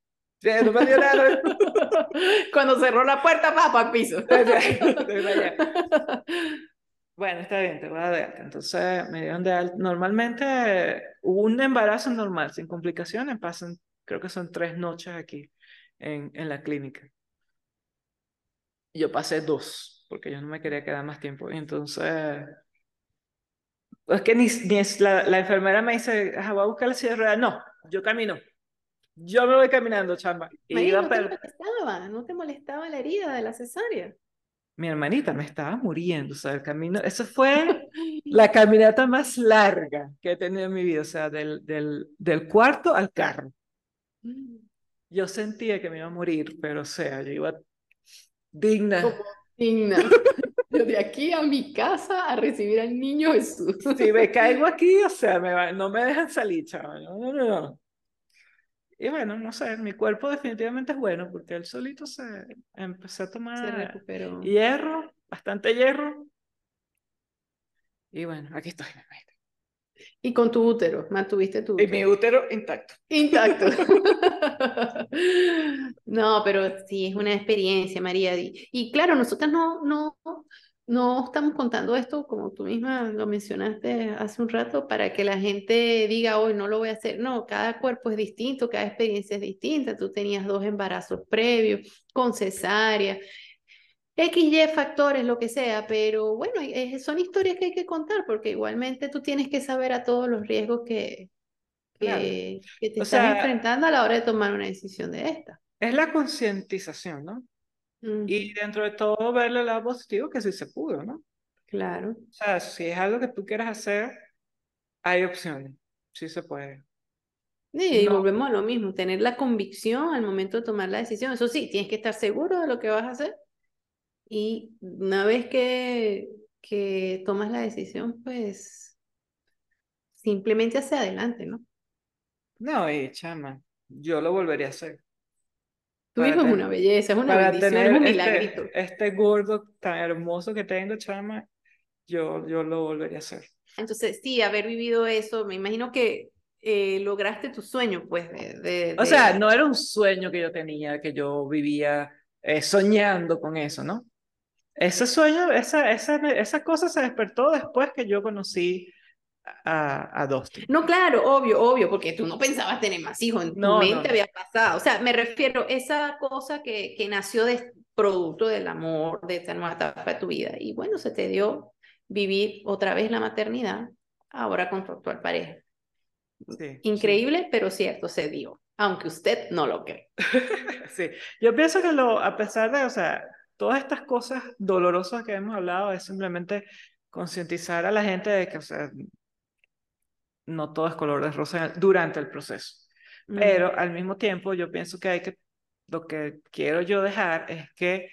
Speaker 2: No me dio nada.
Speaker 1: Cuando cerró la puerta, pa, para el piso.
Speaker 2: Bueno, está bien, te voy a dar de alta. Entonces me dieron de alta. Normalmente un embarazo normal, sin complicaciones, pasan, creo que son tres noches aquí en, en la clínica. Yo pasé dos, porque yo no me quería quedar más tiempo. Y entonces, es que ni, ni es, la, la enfermera me dice, "Ajá, voy a buscar la silla de ruedas. No, yo camino. Yo me voy caminando, chamba. Y
Speaker 1: María,
Speaker 2: iba
Speaker 1: no te
Speaker 2: per-
Speaker 1: molestaba, no te molestaba la herida de la cesárea.
Speaker 2: Mi hermanita me estaba muriendo, o sea, el camino, eso fue la caminata más larga que he tenido en mi vida, o sea, del, del, del cuarto al carro. Yo sentía que me iba a morir, pero o sea, yo iba digna.
Speaker 1: Como digna. Yo de aquí a mi casa a recibir al niño Jesús.
Speaker 2: Si me caigo aquí, o sea, me va- no me dejan salir, chaval. No, no, no, no. Y bueno, no sé, mi cuerpo definitivamente es bueno, porque él solito se empecé a
Speaker 1: Se
Speaker 2: tomar
Speaker 1: recuperó.
Speaker 2: hierro, bastante hierro. Y bueno, aquí estoy.
Speaker 1: Y con tu útero, mantuviste tu
Speaker 2: Y
Speaker 1: útero.
Speaker 2: mi útero intacto.
Speaker 1: Intacto. No, pero sí, es una experiencia, María. Y, y claro, nosotros no, no, no estamos contando esto, como tú misma lo mencionaste hace un rato, para que la gente diga, hoy no lo voy a hacer. No, cada cuerpo es distinto, cada experiencia es distinta. Tú tenías dos embarazos previos, con cesárea, XY factores, lo que sea, pero bueno, son historias que hay que contar, porque igualmente tú tienes que saber a todos los riesgos que,
Speaker 2: Claro.
Speaker 1: que, que te
Speaker 2: O
Speaker 1: estás
Speaker 2: sea,
Speaker 1: enfrentando a la hora de tomar una decisión de esta.
Speaker 2: Es la concientización, ¿no?
Speaker 1: Ujú,
Speaker 2: Y dentro de todo verle el lado positivo que sí se pudo, ¿no? O
Speaker 1: Claro.
Speaker 2: sea, si es algo que tú quieras hacer, hay opciones, sí se puede.
Speaker 1: Y, y
Speaker 2: No,
Speaker 1: volvemos a lo mismo, tener la convicción al momento de tomar la decisión. Eso sí, tienes que estar seguro de lo que vas a hacer. Y una vez que, que tomas la decisión, pues simplemente hacia adelante, ¿no?
Speaker 2: no, y chama, yo lo volvería a hacer.
Speaker 1: Tu hijo es
Speaker 2: ten-
Speaker 1: una belleza, es una bendición, es
Speaker 2: tener
Speaker 1: un
Speaker 2: este,
Speaker 1: milagrito.
Speaker 2: este gordo tan hermoso que tengo, chama, yo, yo lo volvería a hacer.
Speaker 1: Entonces, sí, haber vivido eso, me imagino que eh, lograste tu sueño, pues, de, de,
Speaker 2: O sea,
Speaker 1: de-
Speaker 2: no era un sueño que yo tenía, que yo vivía eh, soñando con eso, ¿no? Ese sueño, esa, esa, esa cosa se despertó después que yo conocí a, a Dustin.
Speaker 1: No, claro, obvio, obvio, porque tú no pensabas tener más hijos, en
Speaker 2: No, no,
Speaker 1: mente
Speaker 2: no.
Speaker 1: había pasado. O sea, me refiero, esa cosa que, que nació de producto del amor, de esta nueva etapa de tu vida. Y bueno, se te dio vivir otra vez la maternidad, ahora con tu actual pareja.
Speaker 2: Sí, sí.
Speaker 1: Increíble, pero cierto, se dio, aunque usted no lo cree.
Speaker 2: Sí, yo pienso que lo, a pesar de, o sea, todas estas cosas dolorosas que hemos hablado, es simplemente concientizar a la gente de que, o sea, no todo es color de rosa durante el proceso.
Speaker 1: Mm,
Speaker 2: Pero al mismo tiempo, yo pienso que hay que, lo que quiero yo dejar es que,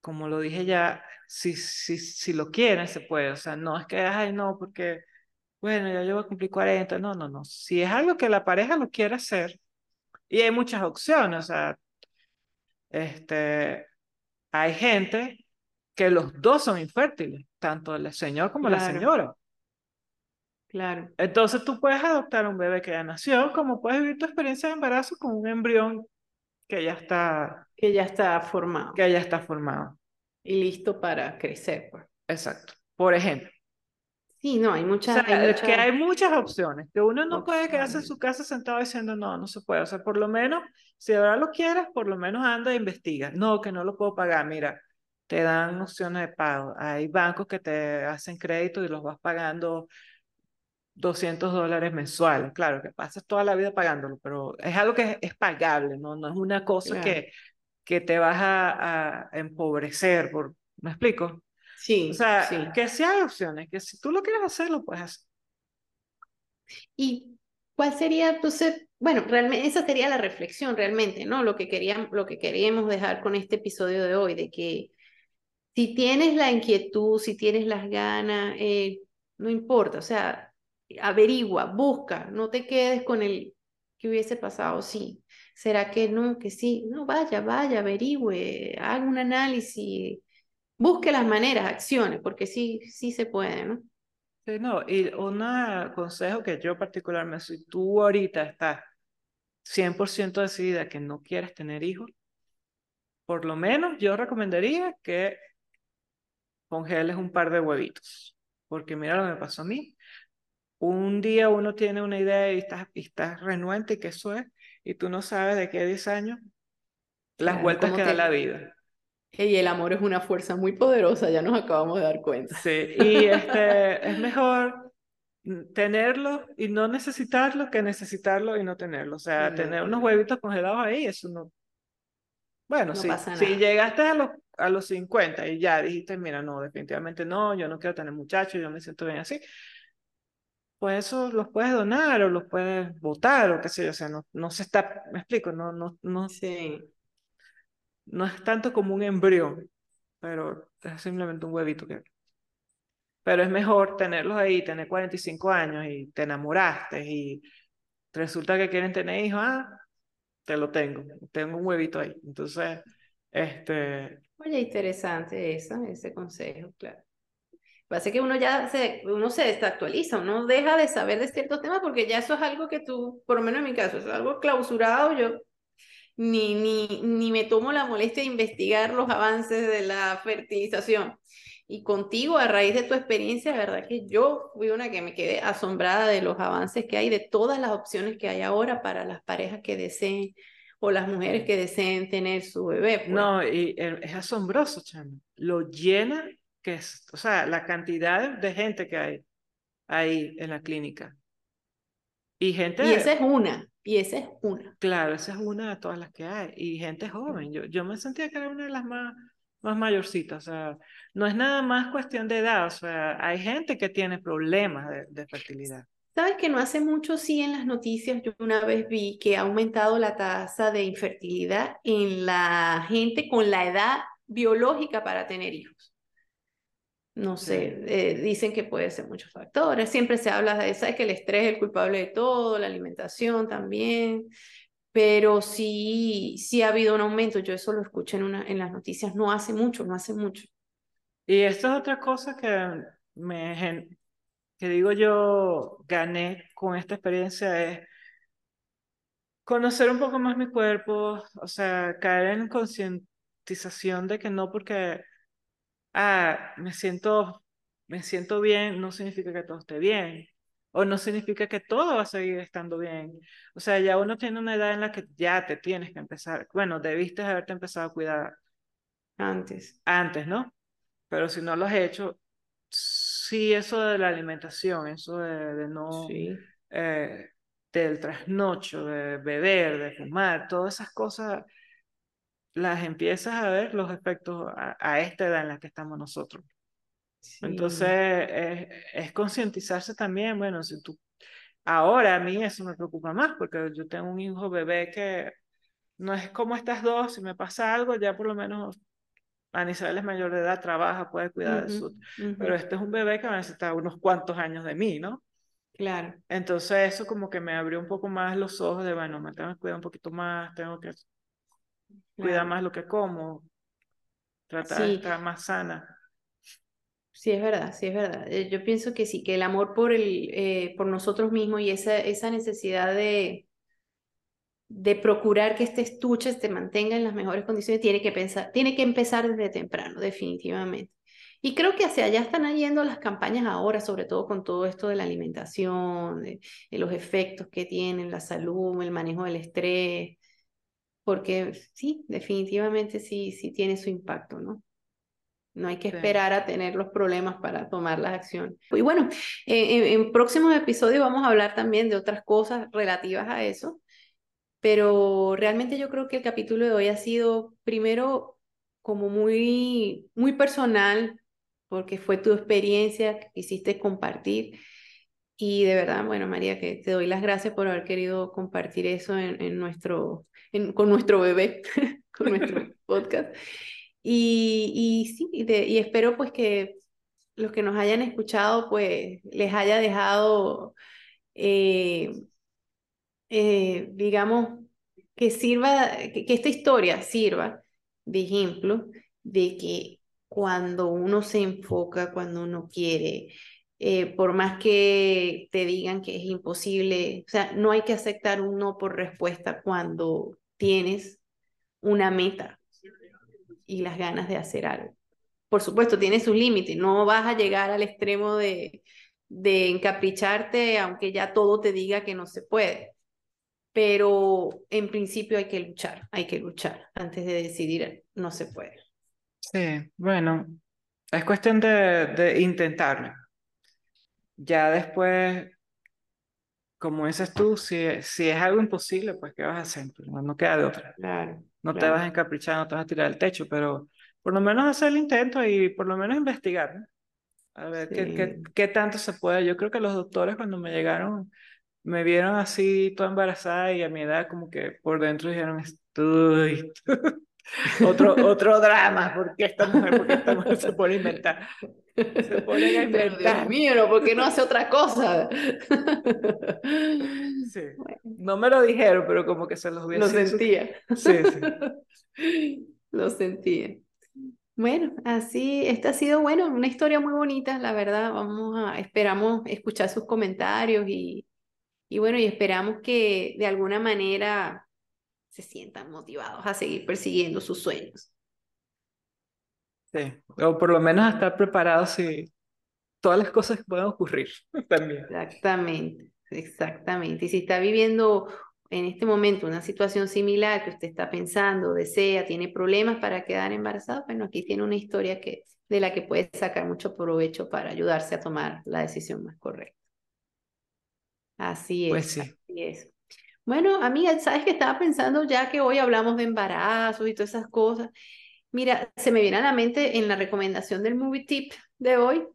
Speaker 2: como lo dije ya, si, si, si lo quieren, se puede. O sea, no es que, ay, no, porque bueno, ya yo voy a cumplir 40. No, no, no. Si es algo que la pareja lo quiere hacer, y hay muchas opciones, o sea, este, hay gente que los dos son infértiles, tanto el señor como la señora.
Speaker 1: Claro,
Speaker 2: Entonces tú puedes adoptar un bebé que ya nació, como puedes vivir tu experiencia de embarazo con un embrión que ya está,
Speaker 1: que ya está formado
Speaker 2: que ya está formado.
Speaker 1: y listo para crecer. Pues.
Speaker 2: Exacto. Por ejemplo.
Speaker 1: Sí, no, hay
Speaker 2: O
Speaker 1: muchas,
Speaker 2: sea,
Speaker 1: hay
Speaker 2: es que
Speaker 1: muchas
Speaker 2: hay muchas opciones, que uno no puede quedarse en
Speaker 1: opciones.
Speaker 2: su casa sentado diciendo, no, no se puede. O sea, por lo menos, si ahora lo quieres, por lo menos anda e investiga. No, que no lo puedo pagar. Mira, te dan opciones de pago. Hay bancos que te hacen crédito y los vas pagando 200 dólares mensuales. Claro, que pasas toda la vida pagándolo, pero es algo que es, es pagable, ¿no? No es una cosa
Speaker 1: Claro.
Speaker 2: que, que te vas a, a empobrecer. Por... ¿Me explico?
Speaker 1: Sí,
Speaker 2: O sea,
Speaker 1: sí.
Speaker 2: que sí hay opciones, que si tú lo quieres hacer, lo puedes hacer.
Speaker 1: ¿Y cuál sería entonces? Bueno, realmente esa sería la reflexión realmente, ¿no? Lo que queríamos, lo que queríamos dejar con este episodio de hoy, de que si tienes la inquietud, si tienes las ganas, eh, no importa, o sea, averigua, busca, no te quedes con el que hubiese pasado, sí. ¿Será que no, que sí? No, vaya, vaya, averigüe, haga un análisis, busque las maneras, acciones, porque sí, sí se puede, ¿no?
Speaker 2: Sí, no, y un consejo que yo particularmente, si tú ahorita estás 100% decidida que no quieres tener hijos, por lo menos yo recomendaría que congeles un par de huevitos, porque mira lo que me pasó a mí. Un día uno tiene una idea y estás, y estás renuente y que eso es, y tú no sabes de qué 10 años, las
Speaker 1: Claro,
Speaker 2: vueltas que da la vida.
Speaker 1: Y el amor es una fuerza muy poderosa, ya nos acabamos de dar cuenta.
Speaker 2: Sí, y este, es mejor tenerlo y no necesitarlo que necesitarlo y no tenerlo. O sea,
Speaker 1: no
Speaker 2: tener unos huevitos congelados ahí, eso no. Bueno,
Speaker 1: No
Speaker 2: si
Speaker 1: nada.
Speaker 2: llegaste a los, a los 50 y ya dijiste, mira, no, definitivamente no, yo no quiero tener muchachos, yo me siento bien así, pues eso los puedes donar o los puedes botar o qué sé yo, o sea, no, no se está, me explico, no, no, no,
Speaker 1: Sí,
Speaker 2: no es tanto como un embrión, pero es simplemente un huevito que... Pero es mejor tenerlos ahí, tener 45 años y te enamoraste y resulta que quieren tener hijos, ah, te lo tengo, tengo un huevito ahí. Entonces, este,
Speaker 1: oye, interesante esa, ese consejo, claro. Pasa que uno ya se, uno se desactualiza, uno deja de saber de ciertos temas porque ya eso es algo que tú, por lo menos en mi caso, es algo clausurado, yo ni, ni, ni me tomo la molestia de investigar los avances de la fertilización. Y contigo, a raíz de tu experiencia, la verdad que yo fui una que me quedé asombrada de los avances que hay, de todas las opciones que hay ahora para las parejas que deseen o las mujeres que deseen tener su bebé. pues.
Speaker 2: no, y eh, es asombroso, chamo, lo llena que es, o sea, la cantidad de, gente que hay ahí en la clínica. Y gente,
Speaker 1: Y esa es una, y esa es una.
Speaker 2: claro, esa es una de todas las que hay. Y gente joven, yo, yo me sentía que era una de las más, más mayorcitas, o sea, no es nada más cuestión de edad, o sea, hay gente que tiene problemas de, de fertilidad.
Speaker 1: Sabes que no hace mucho, sí, en las noticias, yo una vez vi que ha aumentado la tasa de infertilidad en la gente con la edad biológica para tener hijos. No sé, eh, dicen que puede ser muchos factores. Siempre se habla de, sabes que el estrés es el culpable de todo, la alimentación también, pero sí, sí ha habido un aumento. Yo eso lo escuché en, una, en las noticias no hace mucho, no hace mucho.
Speaker 2: Y esto es otra cosa que me, que digo yo, gané con esta experiencia es conocer un poco más mi cuerpo, o sea, caer en concientización de que no porque, ah, me siento, me siento bien, no significa que todo esté bien, o no significa que todo va a seguir estando bien. O sea, ya uno tiene una edad en la que ya te tienes que empezar, bueno, debiste haberte empezado a cuidar
Speaker 1: Antes.
Speaker 2: antes, ¿no? Pero si no lo has hecho, sí, eso de la alimentación, eso de, de no,
Speaker 1: Sí.
Speaker 2: eh, del trasnocho, de beber, de fumar, todas esas cosas, las empiezas a ver los efectos a, a esta edad en la que estamos nosotros.
Speaker 1: sí.
Speaker 2: Entonces, es, es concientizarse también, bueno, si tú, ahora a mí eso me preocupa más, porque yo tengo un hijo bebé que no es como estas dos, si me pasa algo, ya por lo menos Anisabel es mayor de edad, trabaja, puede cuidar de su...
Speaker 1: Ujú, ujú.
Speaker 2: Pero este es un bebé que va a necesitar unos cuantos años de mí, ¿no?
Speaker 1: Claro.
Speaker 2: Entonces eso como que me abrió un poco más los ojos de, bueno, me tengo que cuidar un poquito más, tengo que cuidar
Speaker 1: Claro.
Speaker 2: más lo que como, tratar de
Speaker 1: Sí,
Speaker 2: estar más sana.
Speaker 1: sí es verdad, sí es verdad. Eh, Yo pienso que sí, que el amor por el, eh, por nosotros mismos y esa, esa necesidad de, de procurar que este estuche se mantenga en las mejores condiciones tiene que pensar, tiene que empezar desde temprano, definitivamente. Y creo que hacia allá están yendo las campañas ahora, sobre todo con todo esto de la alimentación, de, de los efectos que tienen, la salud, el manejo del estrés, porque sí, definitivamente sí, sí tiene su impacto, ¿no? No hay que esperar a tener los problemas para tomar las acciones. Y bueno, eh, en, en próximos episodios vamos a hablar también de otras cosas relativas a eso, pero realmente yo creo que el capítulo de hoy ha sido primero como muy, muy personal, porque fue tu experiencia que quisiste compartir. Y de verdad, bueno, María, que te doy las gracias por haber querido compartir eso en, en nuestro, en- con nuestro bebé, con nuestro podcast. Y, y sí, y, de- y espero pues que los que nos hayan escuchado pues les haya dejado, eh, eh, digamos, que sirva, que, que esta historia sirva de ejemplo de que cuando uno se enfoca, cuando uno quiere, eh, por más que te digan que es imposible, o sea, no hay que aceptar un no por respuesta cuando tienes una meta y las ganas de hacer algo. Por supuesto, tiene sus límites, no vas a llegar al extremo de, de encapricharte, aunque ya todo te diga que no se puede. Pero en principio hay que luchar, hay que luchar antes de decidir no se puede.
Speaker 2: Sí, bueno, es cuestión de, de intentarlo. Ya después, como dices tú, si, si es algo imposible, pues ¿qué vas a hacer? Pues, no, no queda de otra.
Speaker 1: Claro,
Speaker 2: No te vas a encaprichar, no te vas a tirar del techo, pero por lo menos hacer el intento y por lo menos investigar, ¿no? A ver qué, qué, qué tanto se puede. Yo creo que los doctores cuando me llegaron, me vieron así toda embarazada y a mi edad como que por dentro dijeron, estoy... Otro, otro drama, ¿por qué esta mujer, por qué esta mujer se pone a inventar? Se ponen a
Speaker 1: Pero Dios
Speaker 2: inventar.
Speaker 1: mío, ¿no? ¿por qué no hace otra cosa?
Speaker 2: Sí,
Speaker 1: Bueno,
Speaker 2: no me lo dijeron, pero como que se los vi
Speaker 1: lo sentía.
Speaker 2: Sí, sí.
Speaker 1: Lo sentía. Bueno, así, esta ha sido, bueno, una historia muy bonita, la verdad. Vamos a, esperamos escuchar sus comentarios y, y bueno, y esperamos que de alguna manera se sientan motivados a seguir persiguiendo sus sueños.
Speaker 2: Sí, o por lo menos a estar preparados si todas las cosas que pueden ocurrir también.
Speaker 1: Exactamente, exactamente. Y si está viviendo en este momento una situación similar que usted está pensando, desea, tiene problemas para quedar embarazada, bueno, aquí tiene una historia que, de la que puede sacar mucho provecho para ayudarse a tomar la decisión más correcta. Así
Speaker 2: Pues
Speaker 1: es,
Speaker 2: sí.
Speaker 1: así es. Bueno, amiga, sabes que estaba pensando ya que hoy hablamos de embarazos y todas esas cosas. Mira, se me viene a la mente en la recomendación del movie tip de hoy,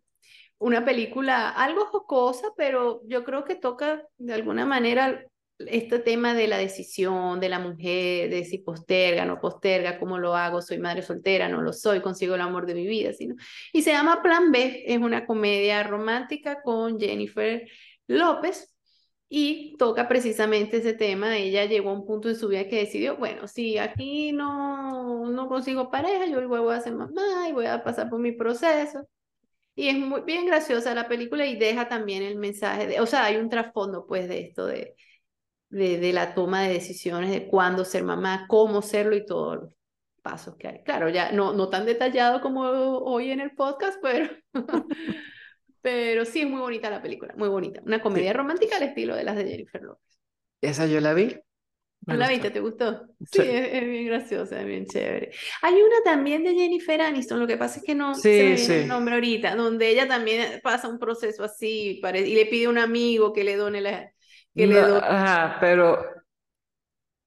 Speaker 1: una película algo jocosa, pero yo creo que toca de alguna manera este tema de la decisión de la mujer, de si posterga, no posterga, cómo lo hago, soy madre soltera, no lo soy, consigo el amor de mi vida, sino... Y se llama Plan B, es una comedia romántica con Jennifer López y toca precisamente ese tema. Ella llegó a un punto en su vida que decidió, bueno, si aquí no, no consigo pareja, yo igual voy a ser mamá y voy a pasar por mi proceso. Y es muy bien graciosa la película y deja también el mensaje de, o sea, hay un trasfondo pues de esto de, de, de la toma de decisiones, de cuándo ser mamá, cómo serlo y todos los pasos que hay. Claro, ya no, no tan detallado como hoy en el podcast, pero, pero sí es muy bonita la película, muy bonita. Una comedia
Speaker 2: Sí.
Speaker 1: romántica al estilo de las de Jennifer Lopez.
Speaker 2: Esa yo la vi. Me
Speaker 1: ¿Tú la
Speaker 2: gustó.
Speaker 1: viste? ¿Te gustó? Sí,
Speaker 2: Sí.
Speaker 1: es, es bien graciosa, es bien chévere. Hay una también de Jennifer Aniston, lo que pasa es que no se me
Speaker 2: Sí,
Speaker 1: viene el
Speaker 2: sí.
Speaker 1: nombre ahorita, donde ella también pasa un proceso así y le pide a un amigo que le done la, que le done,
Speaker 2: ajá, pero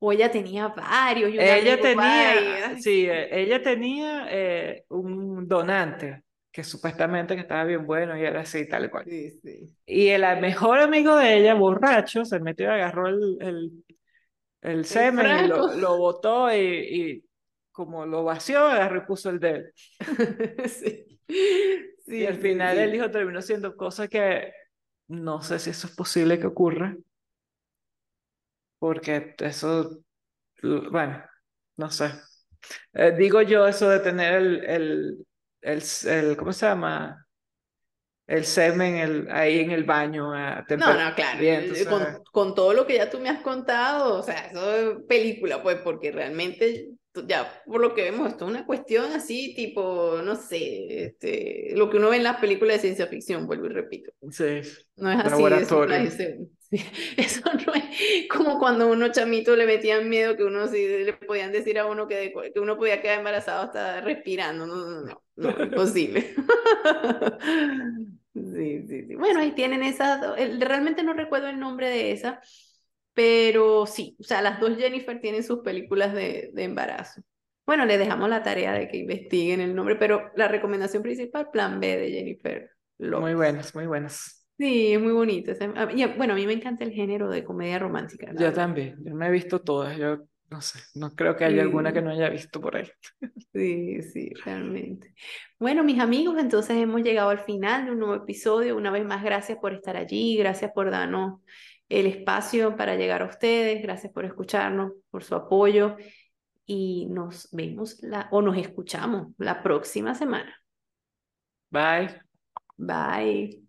Speaker 1: o ella tenía varios un
Speaker 2: ella tenía, sí, eh, ella tenía eh, un donante que supuestamente que estaba bien bueno y era así, tal cual.
Speaker 1: sí, sí.
Speaker 2: Y el mejor amigo de ella, borracho, se metió y agarró el, el, el semen y lo, lo botó y, y como lo vació, agarró y puso el de él.
Speaker 1: Sí,
Speaker 2: Y al final el hijo terminó siendo cosa que no sé si eso es posible que ocurra, porque eso, bueno, no sé. Eh, digo yo eso de tener el, el, el, el, ¿cómo se llama? el semen el, ahí en el baño a
Speaker 1: No, no, claro, eh, con, con, todo lo que ya tú me has contado, o sea, eso es película, pues, porque realmente ya por lo que vemos, esto es una cuestión así, tipo, no sé, este, lo que uno ve en las películas de ciencia ficción, vuelvo y repito.
Speaker 2: Sí.
Speaker 1: No es así. Eso, eso no es como cuando a uno chamito le metían miedo que uno sí le podían decir a uno que, que uno podía quedar embarazado hasta respirando. No, no, no, no, imposible. sí, sí, sí. Bueno, ahí tienen esas, realmente no recuerdo el nombre de esa pero sí, o sea, las dos Jennifer tienen sus películas de, de embarazo. Bueno, le dejamos la tarea de que investiguen el nombre, pero la recomendación principal, Plan B de Jennifer Lopez.
Speaker 2: Muy buenas, muy buenas.
Speaker 1: Sí, es muy bonito. Bueno, a mí me encanta el género de comedia romántica.
Speaker 2: Yo también, yo me he visto todas, yo no sé, no creo que haya alguna que no haya visto por ahí.
Speaker 1: Sí, sí, realmente. Bueno, mis amigos, entonces hemos llegado al final de un nuevo episodio. Una vez más, gracias por estar allí, gracias por darnos el espacio para llegar a ustedes. Gracias por escucharnos, por su apoyo y nos vemos la, o nos escuchamos la próxima semana.
Speaker 2: Bye.
Speaker 1: Bye.